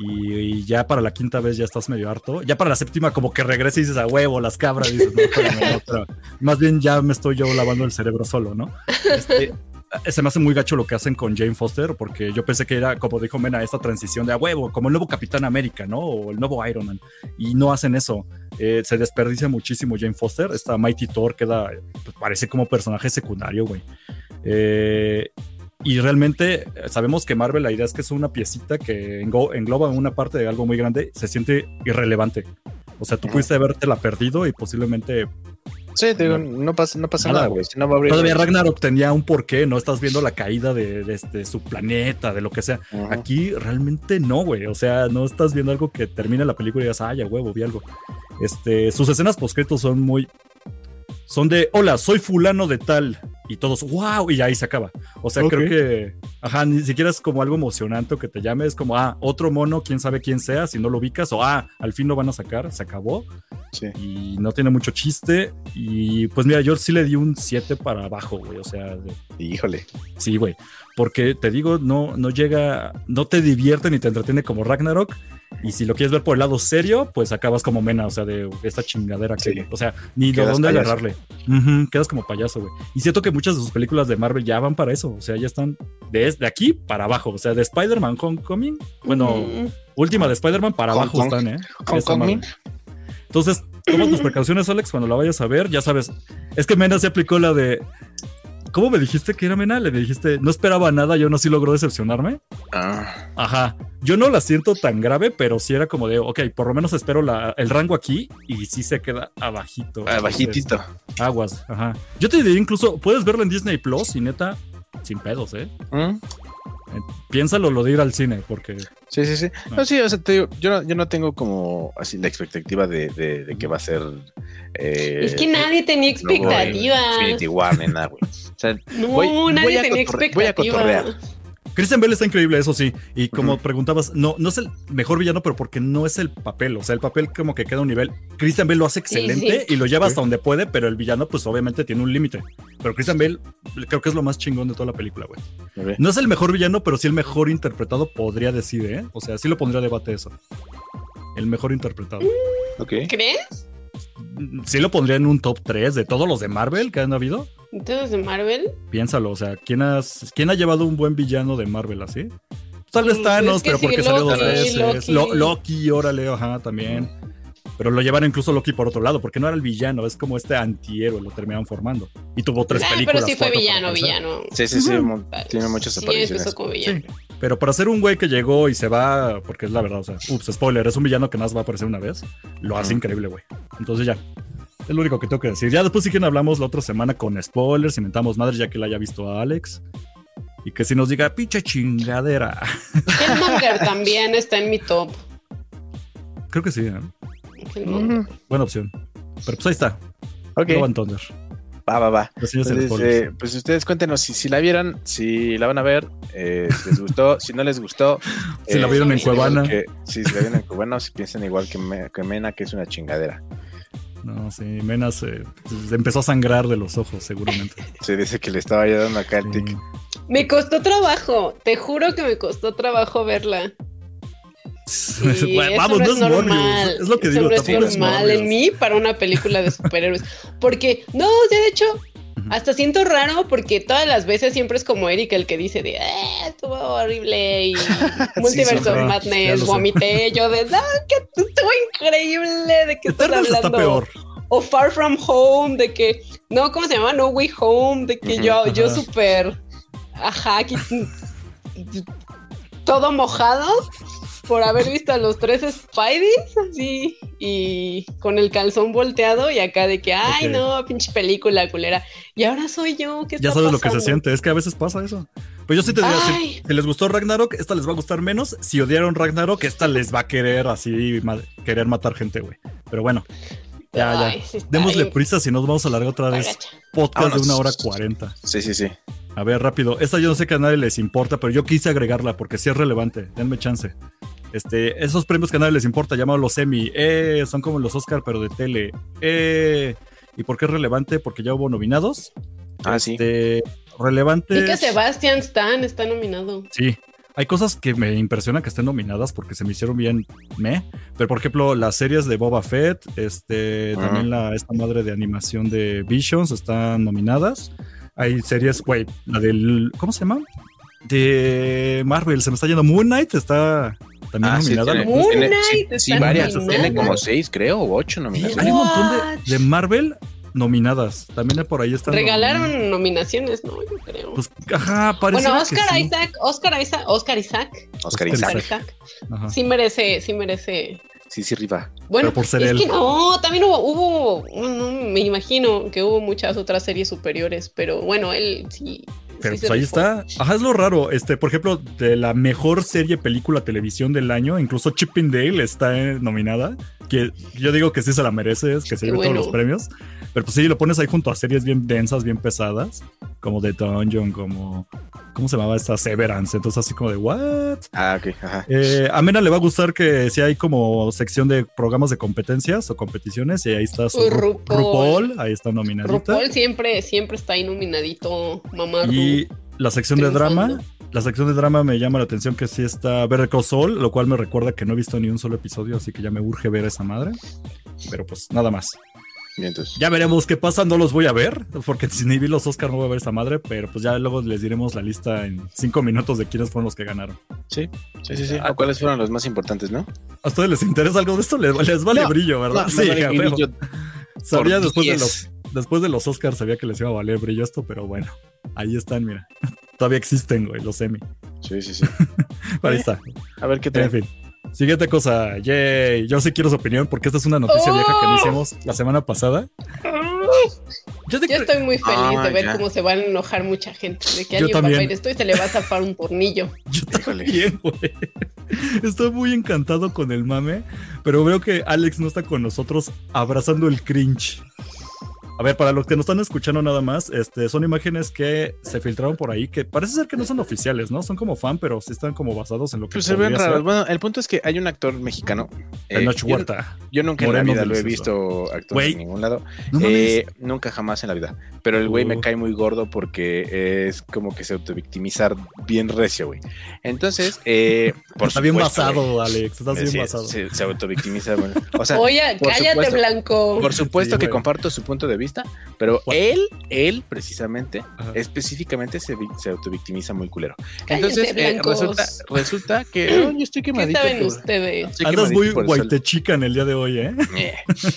Speaker 3: Y, ya para la quinta vez ya estás medio harto. Ya para la séptima, como que regresa y dices a huevo las cabras. dices, no, espérame, no, pero más bien ya me estoy yo lavando el cerebro solo, ¿no? Este, se me hace muy gacho lo que hacen con Jane Foster, porque yo pensé que era, como dijo Mena, esta transición de a huevo, como el nuevo Capitán América, ¿no? O el nuevo Iron Man. Y no hacen eso. Eh, se desperdicia muchísimo Jane Foster. Esta Mighty Thor queda, pues, parece como personaje secundario, güey. Eh, y realmente eh, sabemos que Marvel, la idea es que es una piecita que engloba una parte de algo muy grande, se siente irrelevante. O sea, tú pudiste habértela perdido y posiblemente
Speaker 2: Sí, te digo, no pasa, no pasa
Speaker 3: Nada,
Speaker 2: güey. Si no va a abrir.
Speaker 3: Todavía Ragnarok tenía un porqué, ¿no? Estás viendo la caída de, de este, su planeta, de lo que sea. Aquí realmente no, güey. O sea, no estás viendo algo que termine la película y digas, ay, a huevo, vi algo. Este, sus escenas poscritos son muy. Son de, hola, soy fulano de tal. Y todos, wow, y ahí se acaba. O sea, creo que, ajá, ni siquiera es como algo emocionante o que te llame. Es como, ah, otro mono, quién sabe quién sea, si no lo ubicas. O, ah, al fin lo van a sacar, se acabó
Speaker 2: Sí.
Speaker 3: y no tiene mucho chiste. Y pues mira, yo sí le di un 7 para abajo, güey. O sea, de-
Speaker 2: Híjole.
Speaker 3: sí, güey. Porque te digo, no, no llega, no te divierte ni te entretiene como Ragnarok. Y si lo quieres ver por el lado serio, pues acabas como Mena, o sea, de esta chingadera que,
Speaker 2: Sí.
Speaker 3: o sea, ni de dónde
Speaker 2: payaso.
Speaker 3: agarrarle. Quedas como payaso, güey. Y siento que muchas de sus películas de Marvel ya van para eso, o sea, ya están desde aquí para abajo, o sea, de Spider-Man Homecoming, bueno,
Speaker 4: Mm.
Speaker 3: última de Spider-Man para abajo
Speaker 2: Kong.
Speaker 3: están, ¿eh?
Speaker 2: Min.
Speaker 3: Entonces, toma tus [LAUGHS] precauciones, Alex, cuando la vayas a ver, ya sabes. Es que Mena se aplicó la de. ¿Cómo me dijiste que era Mena? Le dijiste, no esperaba nada, yo no sí logró decepcionarme.
Speaker 2: Ah,
Speaker 3: Ajá. Yo no la siento tan grave, pero sí era como de, ok, por lo menos espero la- el rango aquí y sí se queda abajito.
Speaker 2: abajitito.
Speaker 3: Entonces, aguas, ajá. Yo te diría incluso, puedes verla en Disney Plus y neta, sin pedos, ¿eh?
Speaker 2: ¿Mm?
Speaker 3: Eh, Piénsalo lo de ir al cine, porque
Speaker 2: Sí, sí, sí. No, sí, o sea, te digo, yo no, yo no tengo como así la expectativa de, de, de que va a ser. eh,
Speaker 4: Es que nadie tenía
Speaker 2: nuevo
Speaker 4: expectativa.
Speaker 2: Infinity War, ni nada, güey. O sea,
Speaker 4: No,
Speaker 2: Voy-
Speaker 4: nadie tenía
Speaker 2: cotorre- voy a cotorrear.
Speaker 3: Christian Bell está increíble, eso sí. Y como preguntabas, no, no es el mejor villano, pero porque no es el papel. O sea, el papel como que queda a un nivel. Christian Bell lo hace excelente
Speaker 4: sí.
Speaker 3: y lo lleva
Speaker 2: Sí.
Speaker 3: hasta donde puede, pero el villano, pues obviamente tiene un límite. Pero Christian Bell creo que es lo más chingón de toda la película, güey. No es el mejor villano, pero sí el mejor interpretado, podría decir, ¿eh? O sea, sí lo pondría a debate eso. El mejor interpretado.
Speaker 2: Ok.
Speaker 4: ¿Crees?
Speaker 3: Sí lo pondría en un top 3 de todos los de Marvel que han habido.
Speaker 4: Entonces de Marvel.
Speaker 3: Piénsalo, o sea, ¿quién, has, ¿quién ha llevado un buen villano de Marvel así? Tal vez
Speaker 4: Mm,
Speaker 3: Thanos,
Speaker 4: es que
Speaker 3: pero
Speaker 4: sí,
Speaker 3: porque salió dos veces.
Speaker 4: Loki.
Speaker 3: Lo- Loki, órale, ajá, también. Pero lo llevaron incluso Loki por otro lado, porque no era el villano, es como este antihéroe, lo terminaron formando. Y tuvo tres
Speaker 4: Ah,
Speaker 3: películas.
Speaker 4: pero sí fue villano, villano.
Speaker 2: Sí, sí, sí. Tiene muchas
Speaker 4: Sí,
Speaker 2: apariciones.
Speaker 4: empezó como villano.
Speaker 3: Sí, pero para ser un güey que llegó y se va, porque es la verdad, o sea, ups, spoiler, es un villano que más va a aparecer una vez, lo hace increíble, güey. Entonces ya, es lo único que tengo que decir. Ya después si quieren hablamos la otra semana con spoilers, inventamos madres ya que la haya visto a Alex. Y que si nos diga, pinche chingadera.
Speaker 4: Killmonger también está en mi top.
Speaker 3: Creo que sí, ¿eh? Buena opción. Pero pues ahí está,
Speaker 2: Ok.
Speaker 3: Love and Thunder.
Speaker 2: Va, va, va. Entonces, eh, pues ustedes cuéntenos si, si la vieron, si la van a ver, eh, si les gustó, si no les gustó. [LAUGHS]
Speaker 3: Si la
Speaker 2: eh,
Speaker 3: vieron en Cuevana.
Speaker 2: que- sí, si la vieron en Cuevana, o si piensan igual que, Me- que Mena, que es una chingadera.
Speaker 3: No, sí, Menas eh, pues, empezó a sangrar de los ojos, seguramente. [LAUGHS]
Speaker 2: Se dice que le estaba ya dando acá el tic.
Speaker 3: Sí.
Speaker 4: Me costó trabajo, te juro que me costó trabajo verla. Sí, [LAUGHS] eso
Speaker 3: Vamos,
Speaker 4: no
Speaker 3: no
Speaker 4: es
Speaker 3: es
Speaker 4: normal.
Speaker 3: Morbius. Es lo que
Speaker 4: Eso
Speaker 3: digo,
Speaker 4: no es
Speaker 3: tampoco es
Speaker 4: normal
Speaker 3: Morbius.
Speaker 4: en mí para una película de superhéroes. Porque, no, de hecho, hasta siento raro porque todas las veces siempre es como Eric el que dice de, "Ah, estuvo horrible y [LAUGHS]
Speaker 3: ya
Speaker 4: Madness, vomité. Yo de, no, que estuvo increíble, de que estás
Speaker 3: está
Speaker 4: hablando.
Speaker 3: peor.
Speaker 4: O Far From Home, de que, no, ¿cómo se llama? No Way Home, de que yo, yo súper, ajá, aquí, todo mojado por haber visto a los tres Spideys, así, y con el calzón volteado y acá de que, ay, no, pinche película culera. Y ahora soy yo, ¿qué
Speaker 3: Ya
Speaker 4: está
Speaker 3: sabes lo que se siente, es que a veces pasa eso. Pues yo sí te diría, si, si les gustó Ragnarok, esta les va a gustar menos. Si odiaron Ragnarok, esta les va a querer así, ma- querer matar gente, güey. Pero bueno, ya, ya.
Speaker 4: Ay, sí está
Speaker 3: Démosle
Speaker 4: bien
Speaker 3: prisa, si nos vamos a alargar otra vez.
Speaker 4: agacha.
Speaker 3: Podcast de una hora cuarenta.
Speaker 2: Sí, sí, sí.
Speaker 3: A ver, rápido. Esta yo no sé que a nadie les importa, pero yo quise agregarla porque sí es relevante. Denme chance. Este, esos premios que a nadie les importa, llamados los Emmy, eh, son como los Oscar, pero de tele. Eh, ¿Y por qué es relevante? Porque ya hubo nominados.
Speaker 2: Ah, sí.
Speaker 3: Este, relevante.
Speaker 4: Y que Sebastian Stan está nominado.
Speaker 3: Sí. Hay cosas que me impresionan que estén nominadas porque se me hicieron bien me. Pero por ejemplo, las series de Boba Fett, este,
Speaker 2: Ajá.
Speaker 3: también la, esta madre de animación de Visions están nominadas. Hay series, güey, la del. ¿Cómo se llama? De Marvel, se me está yendo. Moon Knight está también
Speaker 2: Ah, sí,
Speaker 3: nominada.
Speaker 4: Moon
Speaker 2: tiene-
Speaker 4: Knight
Speaker 2: sí, sí, varias. Tiene como seis, creo, o ocho
Speaker 3: Sí,
Speaker 2: nominaciones.
Speaker 3: hay un montón de, de Marvel nominadas. También por ahí están.
Speaker 4: Regalaron nominaciones, ¿no? Yo creo.
Speaker 3: Pues, ajá, parece.
Speaker 4: bueno, Oscar Isaac, Oscar Isaac, Oscar Isaac,
Speaker 2: Oscar
Speaker 3: Oscar
Speaker 2: Isaac.
Speaker 4: Isaac,
Speaker 3: Ajá.
Speaker 4: sí merece, sí merece.
Speaker 2: Sí, sí, rifa.
Speaker 4: Bueno,
Speaker 3: Pero por ser
Speaker 4: es
Speaker 3: él.
Speaker 4: que no, también hubo, hubo, no, me imagino que hubo muchas otras series superiores, pero bueno, él sí.
Speaker 3: Pero pues ahí está. Ajá, es lo raro. Este, por ejemplo, de la mejor serie, película, televisión del año, incluso Chip and Dale está eh, nominada. Que yo digo que sí se la mereces, que se lleve todos los premios. Pero pues sí, lo pones ahí junto a series bien densas, bien pesadas, como The Dungeon, como. ¿Cómo se llamaba esta? Severance. Entonces, así como de, ¿what?
Speaker 2: Ah, ok, ajá.
Speaker 3: Eh, a Mena le va a gustar que si hay como sección de programas de competencias o competiciones, y ahí está su Ru-
Speaker 4: RuPaul.
Speaker 3: RuPaul, ahí está nominadita.
Speaker 4: RuPaul siempre, siempre está ahí nominadito, mamá.
Speaker 3: Y la sección de drama, la sección de drama me llama la atención que sí está Better Call Saul, lo cual me recuerda que no he visto ni un solo episodio, así que ya me urge ver esa madre. Pero pues nada más.
Speaker 2: Entonces.
Speaker 3: Ya veremos qué pasa, no los voy a ver, porque si ni vi los Oscar no voy a ver esa madre, pero pues ya luego les diremos la lista en cinco minutos de quiénes fueron los que ganaron.
Speaker 2: Sí, sí, sí. sí. ¿O ¿Cuáles fueron los más importantes, no?
Speaker 3: ¿A ustedes les interesa algo de esto? Les, les vale
Speaker 2: No,
Speaker 3: brillo, ¿verdad?
Speaker 2: No,
Speaker 3: sí,
Speaker 2: vale yo-
Speaker 3: Sabía después de
Speaker 2: 10.
Speaker 3: los después de los Oscars sabía que les iba a valer brillo esto, pero bueno, ahí están, mira. [LAUGHS] Todavía existen, güey, los semi.
Speaker 2: Sí, sí, sí. [LAUGHS]
Speaker 3: Ahí está.
Speaker 2: A ver qué
Speaker 3: En
Speaker 2: tal.
Speaker 3: fin. Siguiente cosa, yay. Yo sí quiero su opinión porque esta es una noticia vieja que no
Speaker 4: Oh.
Speaker 3: hicimos la semana pasada. [LAUGHS] Yo, te
Speaker 4: Yo
Speaker 3: cre-
Speaker 4: estoy muy feliz
Speaker 2: Ah,
Speaker 4: de ver
Speaker 2: ya.
Speaker 4: cómo se van a enojar mucha gente, de que
Speaker 3: Yo
Speaker 4: alguien va a
Speaker 3: también.
Speaker 4: ver esto y se le va a zafar un tornillo. [LAUGHS]
Speaker 3: yo también, güey. Estoy muy encantado con el mame, pero veo que Alex no está con nosotros abrazando el cringe. A ver, para los que nos están escuchando nada más, este, son imágenes que se filtraron por ahí que parece ser que no son oficiales, ¿no? Son como fan, pero sí están como basados en lo que
Speaker 2: Pues se ven raros.
Speaker 3: ser.
Speaker 2: Bueno, el punto es que hay un actor mexicano. eh,
Speaker 3: Tenoch
Speaker 2: yo-
Speaker 3: Huerta.
Speaker 2: Yo nunca
Speaker 3: Moreno
Speaker 2: en la vida lo he visto
Speaker 3: Güey.
Speaker 2: en ningún lado.
Speaker 3: No.
Speaker 2: Eh, nunca jamás en la vida. Pero el güey me cae muy gordo porque es como que se autovictimizar bien recio, güey. Entonces, eh, [LAUGHS] por
Speaker 3: Está bien basado,
Speaker 2: güey.
Speaker 3: Alex. Estás bien
Speaker 2: Sí,
Speaker 3: basado.
Speaker 2: Se, se autovictimiza, bueno. O sea,
Speaker 4: Oye, cállate,
Speaker 2: supuesto.
Speaker 4: Blanco.
Speaker 2: por supuesto
Speaker 3: Sí,
Speaker 2: que
Speaker 3: güey.
Speaker 2: comparto su punto de vista, pero
Speaker 3: What?
Speaker 2: él, él precisamente,
Speaker 3: Ajá.
Speaker 2: específicamente se, se autovictimiza muy culero. Entonces, eh, resulta, resulta que [CLEARS THROAT] oh, yo estoy
Speaker 4: ¿Qué
Speaker 2: quemadito.
Speaker 4: saben
Speaker 2: por-
Speaker 4: ustedes?
Speaker 2: estoy
Speaker 3: Andas muy
Speaker 2: por el
Speaker 3: día de hoy, ¿eh?
Speaker 2: Eh. [LAUGHS]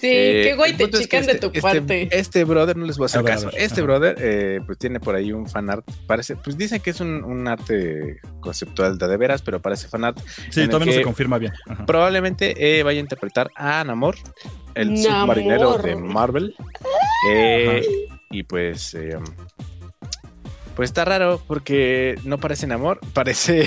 Speaker 4: Sí,
Speaker 2: Eh,
Speaker 4: qué guay
Speaker 2: el
Speaker 4: te
Speaker 2: punto es que
Speaker 4: chican de
Speaker 2: este-
Speaker 4: tu
Speaker 2: este-
Speaker 4: parte.
Speaker 2: Este brother, no les voy a hacer
Speaker 3: A ver, a
Speaker 2: caso.
Speaker 3: ver,
Speaker 2: Este
Speaker 3: ajá.
Speaker 2: brother, eh, pues tiene por ahí un fanart. Parece, pues dice que es un, un arte conceptual de, de veras, pero parece fanart.
Speaker 3: Sí, todavía no se confirma bien. Ajá.
Speaker 2: Probablemente eh, vaya a interpretar a Namor, el
Speaker 4: Namor.
Speaker 2: submarinero de Marvel. Eh, y pues, eh, Pues está raro porque no parece en amor, parece.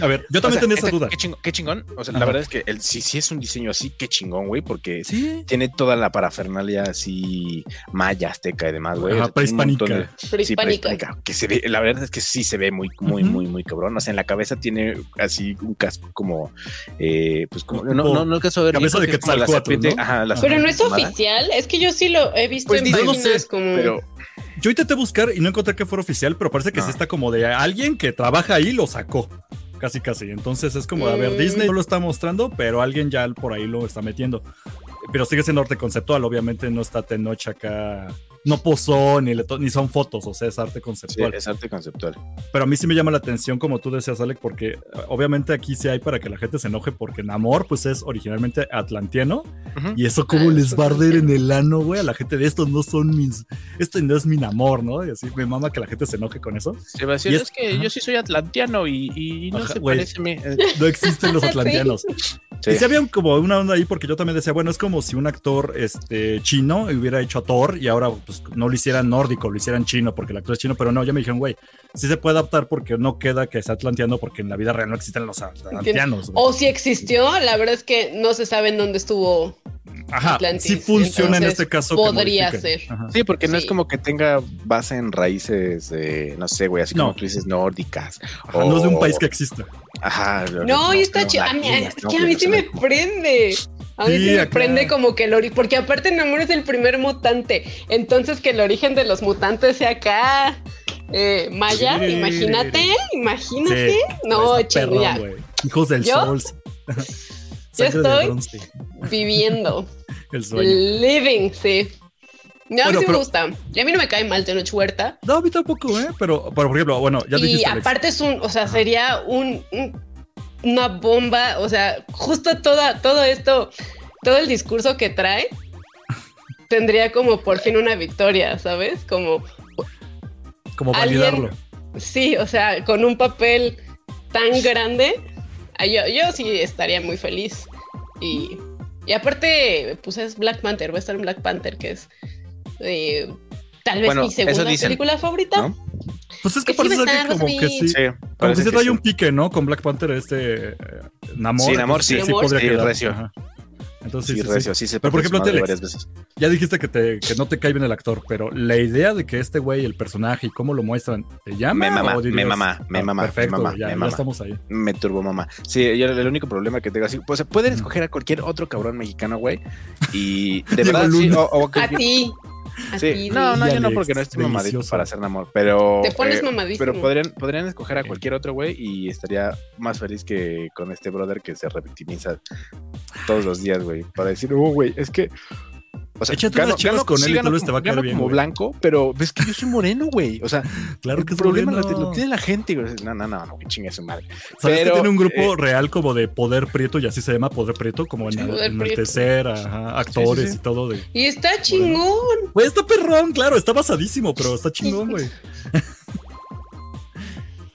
Speaker 3: A ver, yo también
Speaker 2: O sea,
Speaker 3: tenía esa
Speaker 2: este-
Speaker 3: duda.
Speaker 2: Qué chingón, qué chingón. O sea, la verdad es que el, sí, sí es un diseño así, qué chingón, güey, porque
Speaker 3: Sí.
Speaker 2: tiene toda la parafernalia así maya, azteca y demás, güey.
Speaker 3: Ajá, prehispánica.
Speaker 2: de- Sí,
Speaker 4: Prehispánica.
Speaker 2: Que se ve, la verdad es que sí se ve muy, muy, muy, muy cabrón. O sea, en la cabeza tiene así un casco como, eh, pues como, no, no, no alcanzo a ver.
Speaker 3: cabeza de
Speaker 2: serpiente,
Speaker 3: ¿no?
Speaker 2: Ajá, la
Speaker 4: Pero no es oficial, es que yo sí lo he visto
Speaker 2: Pues
Speaker 4: en
Speaker 2: ni-
Speaker 3: no
Speaker 4: páginas
Speaker 3: sé,
Speaker 4: como.
Speaker 2: Pero
Speaker 3: Yo intenté buscar y no encontré que fuera oficial, pero parece que
Speaker 2: No.
Speaker 3: sí está como de alguien que trabaja ahí lo sacó. Casi, casi. Entonces es como, a ver,
Speaker 4: Mm.
Speaker 3: Disney no lo está mostrando, pero alguien ya por ahí lo está metiendo. Pero sigue siendo arte conceptual, obviamente no está Tenoch acá. No posó, ni, le to- ni son fotos, o sea, es arte
Speaker 2: sí,
Speaker 3: conceptual.
Speaker 2: es arte conceptual.
Speaker 3: Pero a mí sí me llama la atención, como tú decías, Alec, porque eh, obviamente aquí sí hay para que la gente se enoje, porque Namor, pues es originalmente atlantiano, y eso como
Speaker 4: Ah,
Speaker 3: les va a
Speaker 4: sí.
Speaker 3: arder en el ano, güey, a la gente de estos no son mis, esto no es mi Namor, ¿no? Y así me mama que la gente se enoje con eso.
Speaker 2: Sebastián,
Speaker 3: Y
Speaker 2: es,
Speaker 3: es-
Speaker 2: que yo sí soy atlantiano y, y no
Speaker 3: Ajá,
Speaker 2: se
Speaker 3: güey.
Speaker 2: parece a mí. Eh,
Speaker 3: No existen los [LAUGHS]
Speaker 4: Sí.
Speaker 2: Sí.
Speaker 3: Y sí había como una onda ahí, porque yo también decía, bueno, es como si un actor este, chino hubiera hecho a Thor y ahora pues, no lo hicieran nórdico, lo hicieran chino, porque el actor es chino, pero no, ya me dijeron, güey, sí se puede adaptar porque no queda que sea atlanteano, porque en la vida real no existen los atlanteanos. güey.
Speaker 4: O si existió, la verdad es que no se sabe en dónde estuvo.
Speaker 3: Ajá,
Speaker 4: Atlantis,
Speaker 3: sí funciona en este caso.
Speaker 4: podría ser.
Speaker 3: Ajá.
Speaker 2: Sí, porque no es como que tenga base en raíces, de, no sé, güey, así
Speaker 3: No.
Speaker 2: como tú dices, nórdicas.
Speaker 3: Ajá, no es de un país que exista.
Speaker 2: Ajá.
Speaker 4: No, y está chido. A mí, es
Speaker 2: ¿no?
Speaker 4: que a mí
Speaker 2: no
Speaker 4: sí me
Speaker 2: de-
Speaker 4: prende. A mí
Speaker 3: Sí,
Speaker 4: sí me
Speaker 3: acá.
Speaker 4: prende como que el origen. Porque aparte Namor es el primer mutante. Entonces que el origen de los mutantes sea acá. Eh, Maya,
Speaker 3: Sí.
Speaker 4: imagínate, imagínate.
Speaker 3: Sí,
Speaker 4: no,
Speaker 3: está perrón,
Speaker 4: chinga.
Speaker 3: güey. Hijos del sol.
Speaker 4: Yo [LAUGHS] estoy- Viviendo. [LAUGHS]
Speaker 3: El sueño.
Speaker 4: living, sí. No, a mí sí
Speaker 3: pero-
Speaker 4: me gusta. Y a mí no me cae mal Tenoch Huerta.
Speaker 3: No, a mí tampoco, ¿eh? Pero, pero, por ejemplo, bueno, ya
Speaker 4: y
Speaker 3: dijiste. Alex.
Speaker 4: aparte es un, o sea, sería un, un- una bomba, o sea, justo toda, todo esto, todo el discurso que trae, tendría como por fin una victoria, ¿sabes? Como,
Speaker 3: como
Speaker 4: alguien-
Speaker 3: validarlo.
Speaker 4: sí, o sea, con un papel tan grande, yo, yo sí estaría muy feliz. Y, y aparte, pues es Black Panther, va a estar en Black Panther, que es eh, tal vez
Speaker 2: Bueno,
Speaker 4: mi segunda
Speaker 2: dicen,
Speaker 4: película favorita.
Speaker 2: ¿no?
Speaker 3: Pues es que
Speaker 4: que sí
Speaker 3: parece
Speaker 4: a
Speaker 3: que como que sí.
Speaker 2: Sí,
Speaker 3: Como que se
Speaker 2: que
Speaker 3: trae
Speaker 2: sí.
Speaker 3: un pique, ¿no? Con Black Panther, este eh, Namor.
Speaker 2: Sí, Namor,
Speaker 3: entonces
Speaker 2: sí.
Speaker 3: podría
Speaker 2: Sí,
Speaker 3: quedar. Entonces,
Speaker 2: Sí,
Speaker 3: sí, sí,
Speaker 2: recio,
Speaker 3: sí.
Speaker 2: sí se
Speaker 3: Pero, por ejemplo, Telex.
Speaker 2: varias veces.
Speaker 3: Ya dijiste que, te, que no te cae bien el actor, pero la idea de que este güey, el personaje y cómo lo muestran, ¿te llama?
Speaker 2: Me
Speaker 3: dirías-
Speaker 2: me mama, me
Speaker 3: Ah,
Speaker 2: mama, me
Speaker 3: Perfecto,
Speaker 2: mama,
Speaker 3: ya,
Speaker 2: me
Speaker 3: ya
Speaker 2: mama.
Speaker 3: estamos ahí.
Speaker 2: Me turbo mamá. Sí, yo el único problema que tengo así, pues pueden escoger a cualquier otro cabrón mexicano, güey. Y [LAUGHS] de verdad, sí, o, o
Speaker 4: A ti.
Speaker 2: Sí, no, no, yo no, porque no estoy mamadito
Speaker 3: delicioso.
Speaker 2: para hacer amor, pero.
Speaker 4: Te pones
Speaker 2: eh. Pero podrían, podrían escoger a cualquier otro güey y estaría más feliz que con este brother que se revictimiza todos los días, güey. Para decir, oh, güey, es que. O sea,
Speaker 3: Échate unas chivas con él y
Speaker 2: gano
Speaker 3: tal vez te va a
Speaker 2: como-
Speaker 3: caer
Speaker 2: gano
Speaker 3: bien,
Speaker 2: como
Speaker 3: güey.
Speaker 2: blanco, pero ves que yo soy moreno, güey. O sea, [LAUGHS]
Speaker 3: Claro
Speaker 2: el
Speaker 3: que es
Speaker 2: problema
Speaker 3: moreno.
Speaker 2: lo, lo tiene la gente, güey. No, no, no, no, que chingue su madre.
Speaker 3: ¿Sabes
Speaker 2: Pero,
Speaker 3: que tiene un grupo
Speaker 2: eh,
Speaker 3: real como de poder prieto y así se llama poder prieto? Como en, enaltecer a actores
Speaker 2: Sí, sí, sí.
Speaker 3: y todo. De...
Speaker 4: Y está chingón.
Speaker 3: Güey, está perrón, claro, está basadísimo, pero está chingón, güey. [LAUGHS]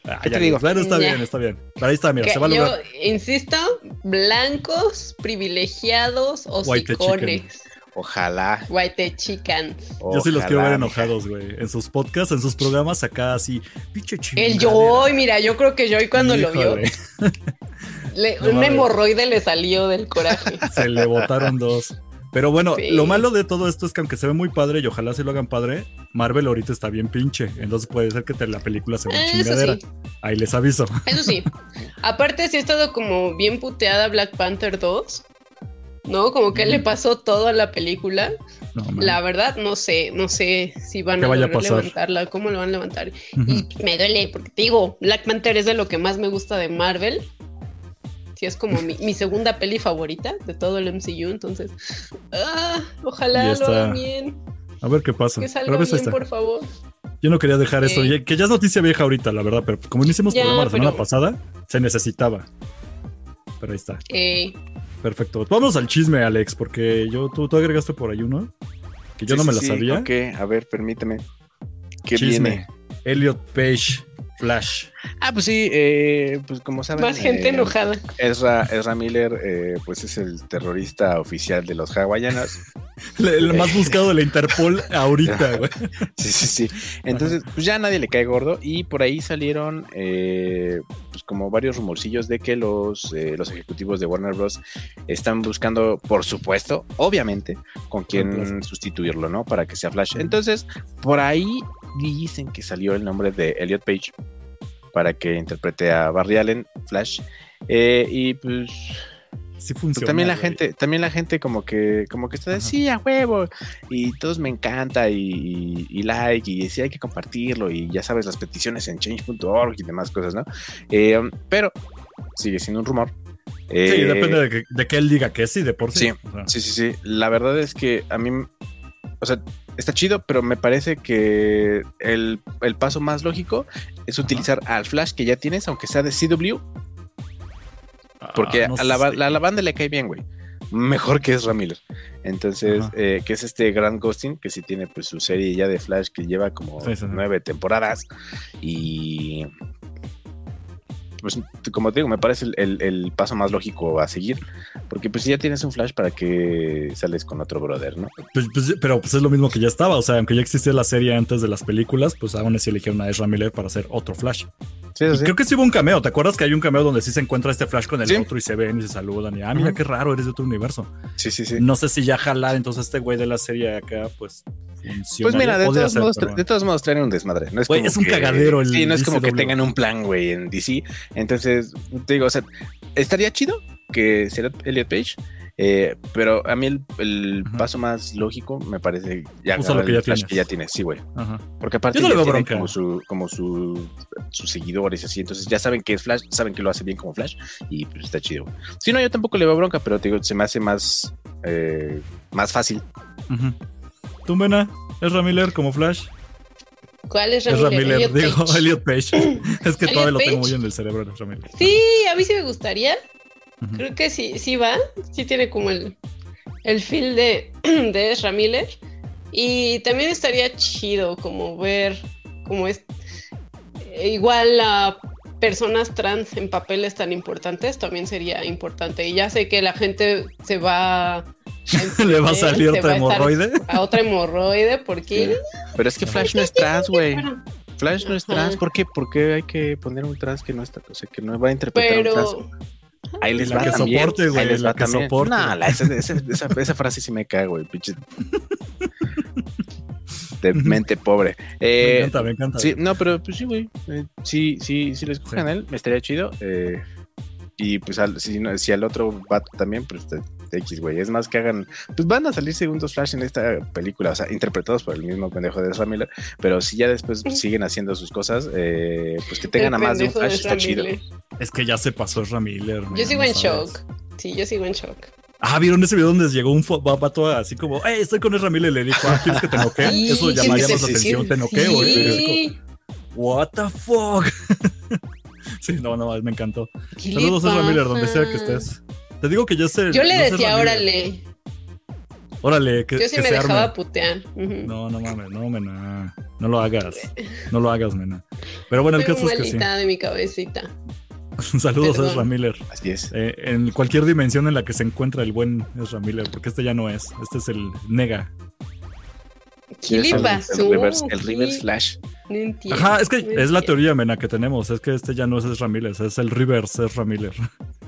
Speaker 3: Ah,
Speaker 2: ¿Qué te
Speaker 3: ya,
Speaker 2: digo?
Speaker 3: Claro, está
Speaker 4: Ya.
Speaker 3: bien, está bien. Pero ahí está, mira,
Speaker 4: Que
Speaker 3: se va a
Speaker 4: yo
Speaker 3: lograr.
Speaker 4: insisto, blancos, privilegiados,
Speaker 3: White
Speaker 4: hocicones,
Speaker 2: Ojalá.
Speaker 4: white chican.
Speaker 3: Yo sí los quiero ver enojados, güey. En sus podcasts, en sus programas, acá así, pinche.
Speaker 4: El Joy, mira, yo creo que Joy cuando lo vio,
Speaker 3: Híjole, [LAUGHS]
Speaker 4: le- [LAUGHS]
Speaker 3: No
Speaker 4: un hemorroide le salió del coraje. [LAUGHS]
Speaker 3: Se le botaron dos. Pero bueno,
Speaker 4: Sí.
Speaker 3: lo malo de todo esto es que aunque se ve muy padre y ojalá se lo hagan padre, Marvel ahorita está bien pinche. Entonces puede ser que te- la película sea una
Speaker 4: Eso
Speaker 3: chingadera.
Speaker 4: sí,
Speaker 3: Ahí les aviso.
Speaker 4: eso sí. Aparte, sí ha estado como bien puteada Black Panther 2. ¿No? Como que le pasó todo a la película.
Speaker 3: No.
Speaker 4: La verdad, no sé, no sé si van
Speaker 3: ¿Qué
Speaker 4: a,
Speaker 3: vaya a
Speaker 4: levantarla, cómo lo van a levantar. Y me duele, porque te digo, Black Panther es de lo que más me gusta de Marvel. Sí, es como mi, [LAUGHS] mi segunda peli favorita de todo el MCU, entonces. ah, ojalá lo hagan bien.
Speaker 3: A ver qué pasa.
Speaker 4: Que salga bien,
Speaker 3: está.
Speaker 4: por favor.
Speaker 3: Yo no quería dejar esto,
Speaker 4: Eh.
Speaker 3: ya- que ya es noticia vieja ahorita, la verdad, pero como no hicimos
Speaker 4: Ya,
Speaker 3: programa la semana
Speaker 4: pero-
Speaker 3: pasada, se necesitaba. Pero ahí está.
Speaker 4: Eh,
Speaker 3: Perfecto. Vamos al chisme, Alex, porque yo tú, tú agregaste por ahí uno que yo
Speaker 2: Sí,
Speaker 3: no me
Speaker 2: sí,
Speaker 3: la
Speaker 2: sí,
Speaker 3: sabía.
Speaker 2: Ok, a ver, permíteme. ¿Qué
Speaker 3: Chisme.
Speaker 2: viene?
Speaker 3: Elliot Page, Flash.
Speaker 2: Ah, pues sí, eh, pues como saben.
Speaker 4: más gente
Speaker 2: eh,
Speaker 4: enojada.
Speaker 2: Ezra, Ezra Miller, eh, pues es el terrorista oficial de los hawaianos. [LAUGHS]
Speaker 3: El más buscado de la Interpol ahorita, [LAUGHS] güey.
Speaker 2: Sí, sí, sí. Entonces, pues ya a nadie le cae gordo y por ahí salieron eh, pues como varios rumorcillos de que los, eh, los ejecutivos de Warner Bros. están buscando, por supuesto, obviamente, con quién sustituirlo, ¿no? Para que sea Flash. Entonces, por ahí dicen que salió el nombre de Elliot Page para que interprete a Barry Allen, Flash. Eh, y pues
Speaker 3: Sí
Speaker 2: pues
Speaker 3: funciona.
Speaker 2: también la gente, también la gente como que, como que está de
Speaker 3: Ajá.
Speaker 2: sí, a huevo, y todos me encanta, y, y- y like, y sí hay que compartirlo, y ya sabes, las peticiones en change.org y demás cosas, ¿no? Eh, pero sigue siendo un rumor.
Speaker 3: Sí,
Speaker 2: Eh,
Speaker 3: depende de que, de que él diga que sí, de por sí.
Speaker 2: Sí.
Speaker 3: O sea,
Speaker 2: Sí, sí, sí. La verdad es que a mí, o sea, está chido, pero me parece que el, el paso más lógico es utilizar al Flash que ya tienes, aunque sea de CW, porque
Speaker 3: ah, no
Speaker 2: a, la, la- a la banda le cae bien, güey. Mejor que es Miller. Entonces, eh, que es este Grant Ghosting, que sí tiene pues su serie ya de Flash que lleva como
Speaker 3: Sí, sí, sí.
Speaker 2: nueve temporadas. Y pues como te digo, me parece el, el- paso más lógico a seguir. Porque pues si ya tienes un Flash para que sales con otro brother, ¿no?
Speaker 3: Pues- pues, pero pues es lo mismo que ya estaba. O sea, aunque ya existía la serie antes de las películas, pues aún así eligieron a Ezra Miller para hacer otro Flash.
Speaker 2: Sí,
Speaker 3: Y
Speaker 2: sí.
Speaker 3: creo que sí hubo un cameo. ¿Te acuerdas que hay un cameo donde sí se encuentra este Flash con el
Speaker 2: Sí.
Speaker 3: otro y se ven y se saludan? Y ah, mira qué raro, eres de otro universo.
Speaker 2: sí, sí, sí.
Speaker 3: No sé si ya jalar entonces este güey de la serie acá, pues funciona.
Speaker 2: Pues mira, de todos, modos,
Speaker 3: pero
Speaker 2: de todos modos traen un desmadre. No es,
Speaker 3: Güey,
Speaker 2: como
Speaker 3: es un
Speaker 2: que-
Speaker 3: cagadero el
Speaker 2: Sí, no es como que tengan un plan, güey, en DC. Entonces, te digo, o sea, estaría chido que sea Elliot Page, eh, pero a mí el, paso más lógico me parece ya
Speaker 3: Usa lo que ya tienes.
Speaker 2: que ya tienes, sí, güey.
Speaker 3: Ajá.
Speaker 2: Porque aparte
Speaker 3: Yo no le
Speaker 2: ya
Speaker 3: veo
Speaker 2: tiene
Speaker 3: bronca.
Speaker 2: como su, como su, sus seguidores y así, entonces ya saben que es Flash, saben que lo hace bien como Flash y pues está chido. Si no, yo tampoco le veo bronca, pero te digo, se me hace más, eh, más fácil.
Speaker 3: ¿Tú, Mena? ¿Ezra Miller como Flash?
Speaker 4: ¿Cuál es
Speaker 3: Ezra
Speaker 4: Ramírez?
Speaker 3: Miller,
Speaker 4: Elliot
Speaker 3: digo,
Speaker 4: Page. [LAUGHS]
Speaker 3: Elliot Page. [LAUGHS] es que todavía lo tengo muy en el cerebro, Ezra Miller.
Speaker 4: Sí, a mí sí me gustaría. Creo que sí, sí va. Sí tiene como el, el feel de, [CLEARS THROAT] de Ezra Miller. Y también estaría chido como ver cómo es eh, igual a personas trans en papeles tan importantes también sería importante. Y ya sé que la gente se va [LAUGHS]
Speaker 3: Le va a salir otra
Speaker 4: va a
Speaker 3: hemorroide.
Speaker 4: A otra hemorroide porque
Speaker 2: Pero es que Flash no es trans, güey.
Speaker 4: Pero-
Speaker 2: Flash no es
Speaker 4: Ajá.
Speaker 2: trans, ¿por qué? ¿Por qué hay que poner un trans que no está, o sea, que no va a interpretar un trans? Ahí les
Speaker 3: La
Speaker 2: va
Speaker 3: que
Speaker 2: también.
Speaker 3: soporte, güey,
Speaker 2: ahí les
Speaker 3: la
Speaker 2: va
Speaker 3: que
Speaker 2: también.
Speaker 3: soporte.
Speaker 2: No, la- esa, esa- esa- esa frase sí me cago, güey, pinche. [LAUGHS] De mente pobre.
Speaker 3: me
Speaker 2: Eh,
Speaker 3: encanta, me encanta.
Speaker 2: sí, no, pero pues sí, güey. eh, sí, sí, sí, les escogen a él, me estaría chido. eh, y pues al, si, no- si al otro vato también, pues de X, güey. Es más que hagan. Pues van a salir segundos Flash en esta película, o sea, interpretados por el mismo pendejo de Ezra Miller. Pero si ya después siguen haciendo sus cosas, eh, pues que tengan
Speaker 4: el
Speaker 2: a más de un Flash, está chido.
Speaker 3: Es que ya se pasó Ezra Miller.
Speaker 4: Yo
Speaker 3: man,
Speaker 4: sigo
Speaker 3: no
Speaker 4: en
Speaker 3: sabes.
Speaker 4: shock. Sí, yo sigo en shock.
Speaker 3: Ah, ¿vieron ese video donde llegó un vato así como, hey, estoy con Ezra Miller y le dijo, ah, ¿quieres que te noquee?
Speaker 4: Sí,
Speaker 3: Eso llamaría
Speaker 2: sí,
Speaker 3: más
Speaker 2: sí,
Speaker 3: atención,
Speaker 2: sí.
Speaker 3: te noqueo. güey. What the fuck? [LAUGHS] sí, no, no, me encantó.
Speaker 4: ¿Qué le
Speaker 3: Saludos a Ezra Miller, donde sea que estés. Te digo que yo sé.
Speaker 4: Yo le
Speaker 3: no
Speaker 4: decía, órale.
Speaker 3: Órale, que,
Speaker 4: Yo sí
Speaker 3: que
Speaker 4: me
Speaker 3: se arme.
Speaker 4: dejaba putear.
Speaker 3: No, no mames, no, mena. No lo hagas. No lo hagas, mena. Pero bueno, el caso es que sí.
Speaker 4: de mi cabecita. [LAUGHS]
Speaker 3: Saludos
Speaker 4: Perdón.
Speaker 3: a Ezra Miller.
Speaker 2: Así es.
Speaker 3: Eh, en cualquier dimensión en la que se encuentra el buen Ezra Miller, porque este ya no es. Este es el nega.
Speaker 4: ¿Qué le
Speaker 2: el,
Speaker 4: pasó?
Speaker 2: el reverse, reverse Flash.
Speaker 4: No entiendo.
Speaker 3: Ajá, es que
Speaker 4: no
Speaker 3: es la teoría, mena, que tenemos. Es que este ya no es Ezra Miller, es el reverse Ezra Miller. [LAUGHS]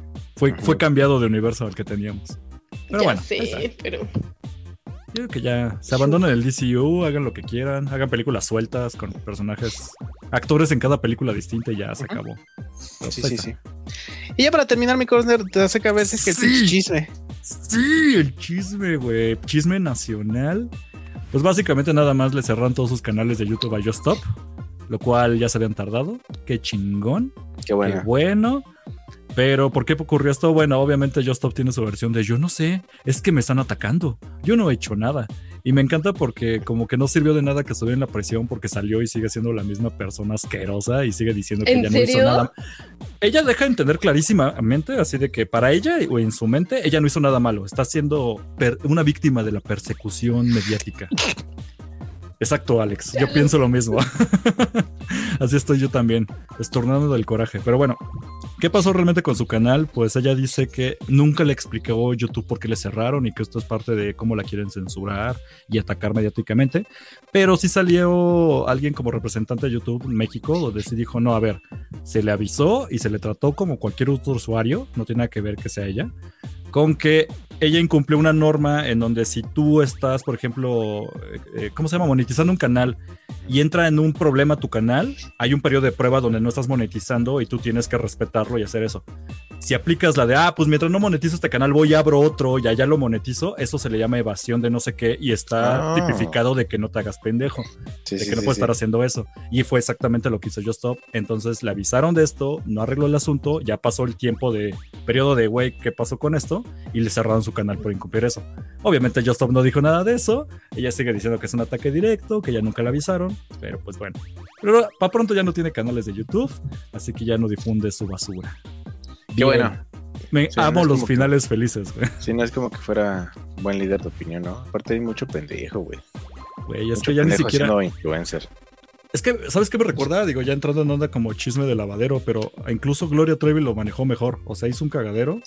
Speaker 3: Fue, fue cambiado de universo al que teníamos. Pero
Speaker 4: ya
Speaker 3: bueno,
Speaker 4: sé, pero
Speaker 3: Yo creo que ya se abandonen el DCU, hagan lo que quieran, hagan películas sueltas con personajes, actores en cada película distinta y ya se acabó. Pero
Speaker 2: Sí, sí, sí. Y ya para terminar, mi corner, te hace caber es que el
Speaker 3: Sí.
Speaker 2: chisme.
Speaker 3: Sí, el chisme, güey. Chisme nacional. Pues básicamente nada más le cerraron todos sus canales de YouTube a Just Stop, lo cual ya se habían tardado. Qué chingón,
Speaker 2: Qué
Speaker 3: qué
Speaker 2: bueno.
Speaker 3: Pero ¿por qué ocurrió esto? Bueno, obviamente Just Stop tiene su versión de yo no sé, es que me están atacando. Yo no he hecho nada. Y me encanta porque como que no sirvió de nada que estuviera en la presión porque salió y sigue siendo la misma persona asquerosa y sigue diciendo que
Speaker 4: ¿En
Speaker 3: ya no hizo
Speaker 4: serio?
Speaker 3: nada. Ella deja de entender clarísimamente, así de que para ella o en su mente, ella no hizo nada malo. Está siendo una víctima de la persecución mediática. Exacto, Alex. Yo pienso lo mismo. [LAUGHS] Así estoy yo también, estornando del coraje. Pero bueno, ¿Qué pasó realmente con su canal? Pues ella dice que nunca le explicó YouTube por qué le cerraron y que esto es parte de cómo la quieren censurar y atacar mediáticamente. Pero sí salió alguien como representante de YouTube en México, donde sí dijo, no, a ver, se le avisó y se le trató como cualquier otro usuario, no tiene nada que ver que sea ella, con que ella incumplió una norma en donde si tú estás, por ejemplo, eh, eh, ¿cómo se llama? Monetizando un canal y entra en un problema tu canal, hay un periodo de prueba donde no estás monetizando y tú tienes que respetarlo y hacer eso. Si aplicas la de, ah, pues mientras no monetizo este canal, voy y abro otro y allá lo monetizo, eso se le llama evasión de no sé qué y está
Speaker 2: Ah.
Speaker 3: tipificado de que no te hagas pendejo,
Speaker 2: Sí,
Speaker 3: de
Speaker 2: sí,
Speaker 3: que no puedes
Speaker 2: sí.
Speaker 3: estar haciendo eso. Y fue exactamente lo que hizo Stop. Entonces le avisaron de esto, no arregló el asunto, ya pasó el tiempo de periodo de, güey, ¿qué pasó con esto? Y le cerraron su canal por incumplir eso. Obviamente Stop no dijo nada de eso, ella sigue diciendo que es un ataque directo, que ya nunca le avisaron, pero pues bueno. Pero para pronto ya no tiene canales de YouTube, así que ya no difunde su basura.
Speaker 2: Qué bueno.
Speaker 3: Me
Speaker 2: Sí,
Speaker 3: amo los
Speaker 2: que-
Speaker 3: finales felices, güey.
Speaker 2: Sí, no es como que fuera buen líder de opinión, ¿no? Aparte hay mucho pendejo, güey.
Speaker 3: Güey, es
Speaker 2: Mucho
Speaker 3: que ya ni siquiera.
Speaker 2: influencer.
Speaker 3: Es que, ¿sabes qué me recuerda? Digo, ya entrando en onda como chisme de lavadero, pero incluso Gloria Trevi lo manejó mejor. O sea, hizo un cagadero,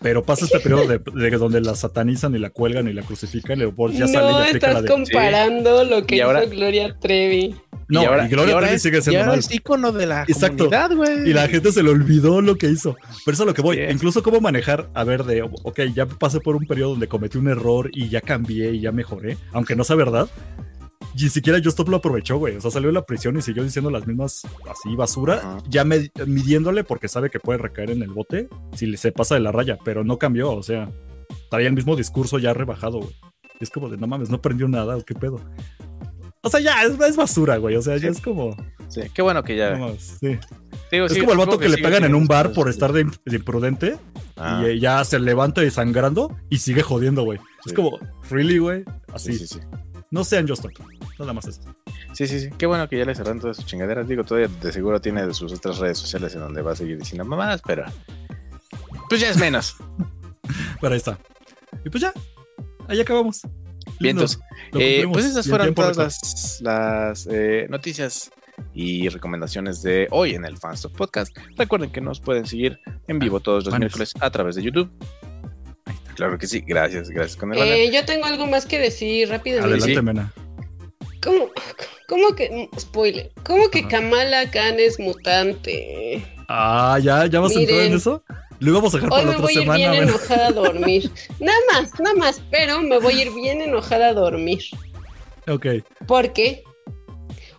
Speaker 3: pero pasa este periodo de, de donde la satanizan y la cuelgan y la crucifican. Y ya sale y
Speaker 4: no,
Speaker 3: aplica la
Speaker 4: estás
Speaker 3: de.
Speaker 4: comparando lo que
Speaker 2: Y
Speaker 4: hizo
Speaker 2: ahora-
Speaker 4: Gloria Trevi.
Speaker 3: No, y, Gloria Trevi
Speaker 2: es,
Speaker 3: sigue
Speaker 2: y
Speaker 3: siendo
Speaker 2: ahora
Speaker 3: mal.
Speaker 2: es ícono de la
Speaker 3: Exacto.
Speaker 2: comunidad, güey.
Speaker 3: Y la gente se le olvidó lo que hizo. Pero eso es a lo que voy.
Speaker 2: Sí.
Speaker 3: Incluso cómo manejar, a ver, de, ok, ya pasé por un periodo donde cometí un error y ya cambié y ya mejoré, aunque no sea verdad. Y ni siquiera Stop lo aprovechó, güey. O sea, salió de la prisión y siguió diciendo las mismas, así, basura,
Speaker 2: Ajá.
Speaker 3: ya med- midiéndole porque sabe que puede recaer en el bote si se pasa de la raya, pero no cambió, o sea, traía el mismo discurso ya rebajado, güey. Y es como de, no mames, no aprendió nada, ¿o qué pedo? O sea, ya, es, es basura, güey. O sea, ya es como.
Speaker 2: Sí, qué bueno que ya.
Speaker 3: sí.
Speaker 2: Digo,
Speaker 3: Es
Speaker 2: sí,
Speaker 3: como el vato que, le pegan en un bar por estar de, de imprudente
Speaker 2: Ah,
Speaker 3: y eh, ya se levanta desangrando y sigue jodiendo, güey. Es como, really, güey. Así.
Speaker 2: sí, sí, sí.
Speaker 3: No sean Just Stop. Nada más eso.
Speaker 2: Sí, sí, sí. Qué bueno que ya le cerraron todas sus chingaderas. Digo, todavía de seguro tiene sus otras redes sociales en donde va a seguir diciendo mamadas, pero. Pues ya es menos. [LAUGHS]
Speaker 3: Pero ahí está. Y pues ya. Ahí acabamos.
Speaker 2: Vientos.
Speaker 3: Lo
Speaker 2: Eh, pues esas fueron todas las, las eh, noticias y recomendaciones de hoy en el Fanstop Podcast. Recuerden que nos pueden seguir en vivo todos los
Speaker 3: Manos.
Speaker 2: miércoles a través de YouTube. Claro que sí, gracias, gracias con el banner.
Speaker 4: Eh, yo tengo algo más que decir rápidamente.
Speaker 3: Adelante,
Speaker 2: sí.
Speaker 3: Mena.
Speaker 4: ¿Cómo, cómo que, spoiler, cómo que. Kamala Khan es mutante?
Speaker 3: Ah, ya, ya vas a entrar en eso. Lo íbamos a dejar
Speaker 4: Hoy
Speaker 3: para la
Speaker 4: me
Speaker 3: otra
Speaker 4: voy a ir
Speaker 3: semana.
Speaker 4: bien enojada a dormir. Nada más, nada más, pero me voy a ir bien enojada a dormir.
Speaker 3: Ok.
Speaker 4: Porque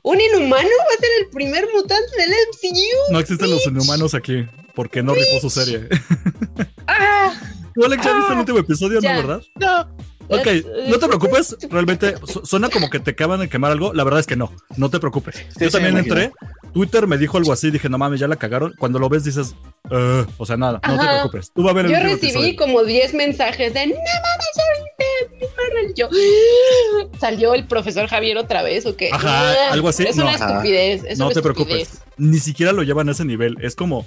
Speaker 4: un inhumano va a ser el primer mutante del MCU.
Speaker 3: No existen los inhumanos aquí. Porque no rifó su serie.
Speaker 4: ¡Ah!
Speaker 3: Tú, Alex, ya viste el último episodio,
Speaker 4: Ya.
Speaker 3: ¿no, verdad?
Speaker 2: No,
Speaker 3: Ok, no te preocupes, realmente [LAUGHS] su- suena como que te acaban de quemar algo, la verdad es que no, no te preocupes. Yo
Speaker 2: sí,
Speaker 3: también entré, Twitter me dijo algo así, dije, no mames, ya la cagaron. Cuando lo ves dices, "Eh", o sea, nada, no te preocupes. Tú vas a ver el
Speaker 4: Yo recibí
Speaker 3: episodio.
Speaker 4: como 10 mensajes de no mames, ahorita, Marvel". Yo "Ah, [GASPS] salió el profesor Javier otra vez o qué.
Speaker 3: Ajá, algo así,
Speaker 4: Es
Speaker 3: no.
Speaker 4: una estupidez. Es
Speaker 3: No
Speaker 4: una
Speaker 3: te
Speaker 4: estupidez.
Speaker 3: preocupes, ni siquiera lo llevan a ese nivel, es como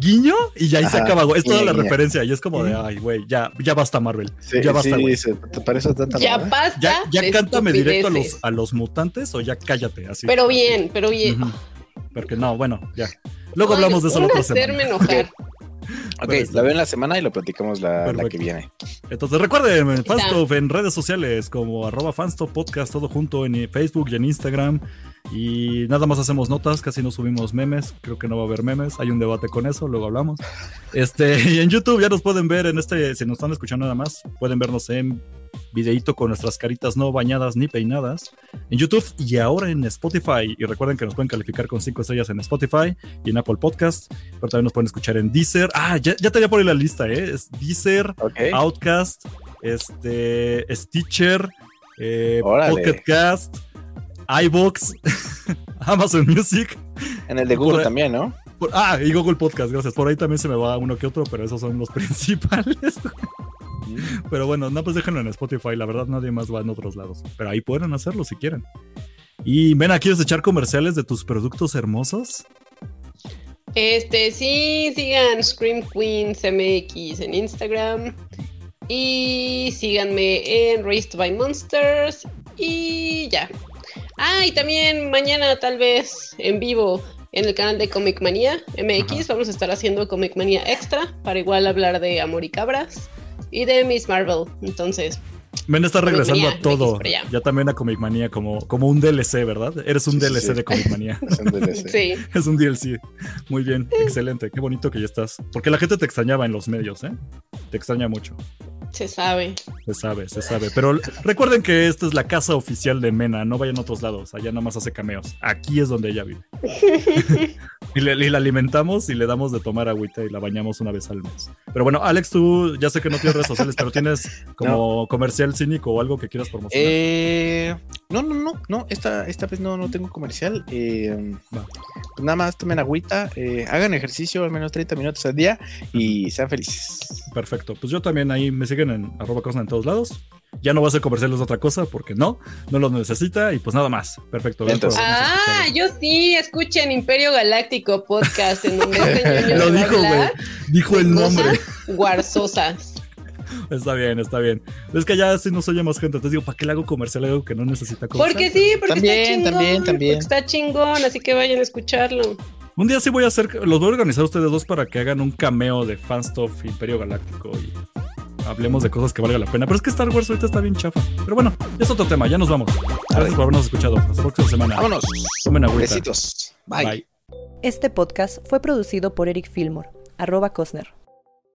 Speaker 3: guiño y ya ahí se acaba, güey. es toda la referencia y es como de, ay, güey, ya, ya basta Marvel,
Speaker 2: sí,
Speaker 3: ya basta,
Speaker 2: sí,
Speaker 3: güey.
Speaker 2: se- ¿te parece tanta
Speaker 4: Ya basta.
Speaker 3: Ya, cántame directo a los,
Speaker 4: estupideces.
Speaker 3: a los mutantes o ya cállate, así.
Speaker 4: Pero bien, pero bien.
Speaker 3: Porque no, bueno, ya. Luego hablamos de eso la otra
Speaker 4: hacerme
Speaker 3: semana.
Speaker 4: enojar. [LAUGHS]
Speaker 2: Ok, la veo en la semana y lo platicamos la, la que viene.
Speaker 3: Entonces recuerden. Fanstop en redes sociales como arroba Fanstop Podcast, todo junto en Facebook y en Instagram. Y nada más hacemos notas, casi no subimos memes, creo que no va a haber memes, hay un debate con eso, luego hablamos. Este, [LAUGHS] y en YouTube ya nos pueden ver en este, si nos están escuchando nada más, pueden vernos en videíto con nuestras caritas no bañadas ni peinadas en YouTube y ahora en Spotify. Y recuerden que nos pueden calificar con 5 estrellas en Spotify y en Apple Podcast, pero también nos pueden escuchar en Deezer. Ah, ya, ya tenía por ahí la lista, ¿eh? Es Deezer. Outcast, este, Stitcher, eh. Pocket Cast, iBox, [LAUGHS] Amazon Music.
Speaker 2: En el de Google
Speaker 3: ahí-
Speaker 2: también, ¿no?
Speaker 3: por- ah, y Google Podcast, gracias. Por ahí también se me va uno que otro, pero esos son los [LAUGHS] principales. pero bueno, no, pues déjenlo en Spotify. La verdad, nadie más va en otros lados. Pero ahí pueden hacerlo si quieren. Y ven, ¿quieres echar comerciales de tus productos hermosos?
Speaker 4: Este, sí, sigan Scream Queens MX en Instagram. Y síganme en Raised by Monsters. Y ya. Ah, y también mañana tal vez en vivo en el canal de Comic Manía MX. Vamos a estar haciendo Comic Manía Extra para igual hablar de Amor y Cabras y de Miss Marvel. Entonces,
Speaker 3: Men está regresando
Speaker 4: Manía,
Speaker 3: a todo.
Speaker 4: MX.
Speaker 3: Ya también a Comic Manía como, como un DLC, ¿verdad? Eres un
Speaker 2: sí,
Speaker 3: DLC
Speaker 2: sí.
Speaker 3: de Comic Manía. [LAUGHS]
Speaker 2: Es un DLC.
Speaker 4: sí.
Speaker 3: es un DLC. Muy bien, excelente. Qué bonito que ya estás. Porque la gente te extrañaba en los medios, ¿eh? Te extraña mucho.
Speaker 4: Se sabe.
Speaker 3: Se sabe, se sabe. Pero recuerden que esta es la casa oficial de Mena. No vayan a otros lados. Allá nada más hace cameos. Aquí es donde ella vive. [LAUGHS] y, le, y la alimentamos y le damos de tomar agüita y la bañamos una vez al mes. Pero bueno, Alex, tú ya sé que no tienes redes sociales, pero tienes [LAUGHS] como comercial cínico o algo que quieras promocionar.
Speaker 2: Eh, no, no, no, no, esta, esta vez no, no tengo comercial. Eh, pues nada más tomen agüita, eh, hagan ejercicio al menos 30 minutos al día y sean felices.
Speaker 3: Perfecto. Pues yo también ahí me siguen en arroba cosna en todos lados. Ya no voy a hacer comerciales de otra cosa porque no, no los necesita y pues nada más. Perfecto.
Speaker 2: Entonces-
Speaker 4: Ah, yo sí, escuchen Imperio Galáctico Podcast, en donde este [LAUGHS]
Speaker 3: Lo dijo, güey. Dijo el nombre. [LAUGHS]
Speaker 4: guarzosas.
Speaker 3: Está bien, está bien. Es que ya si no soy más gente, entonces digo, ¿para qué le hago comercial a algo que no necesita comercial?
Speaker 4: Porque sí, porque
Speaker 2: También,
Speaker 4: está chingón.
Speaker 2: también, también.
Speaker 4: está chingón, así que vayan a escucharlo.
Speaker 3: Un día sí voy a hacer, los voy a organizar a ustedes dos para que hagan un cameo de Fanstuff Imperio Galáctico y hablemos de cosas que valga la pena. Pero es que Star Wars ahorita está bien chafa. Pero bueno, es otro tema, ya nos vamos. Gracias por habernos escuchado. Hasta la próxima semana.
Speaker 2: Vámonos.
Speaker 3: Tomen agüita.
Speaker 2: Besitos. Bye.
Speaker 1: Este podcast fue producido por Eric Fillmore, arroba Cosner.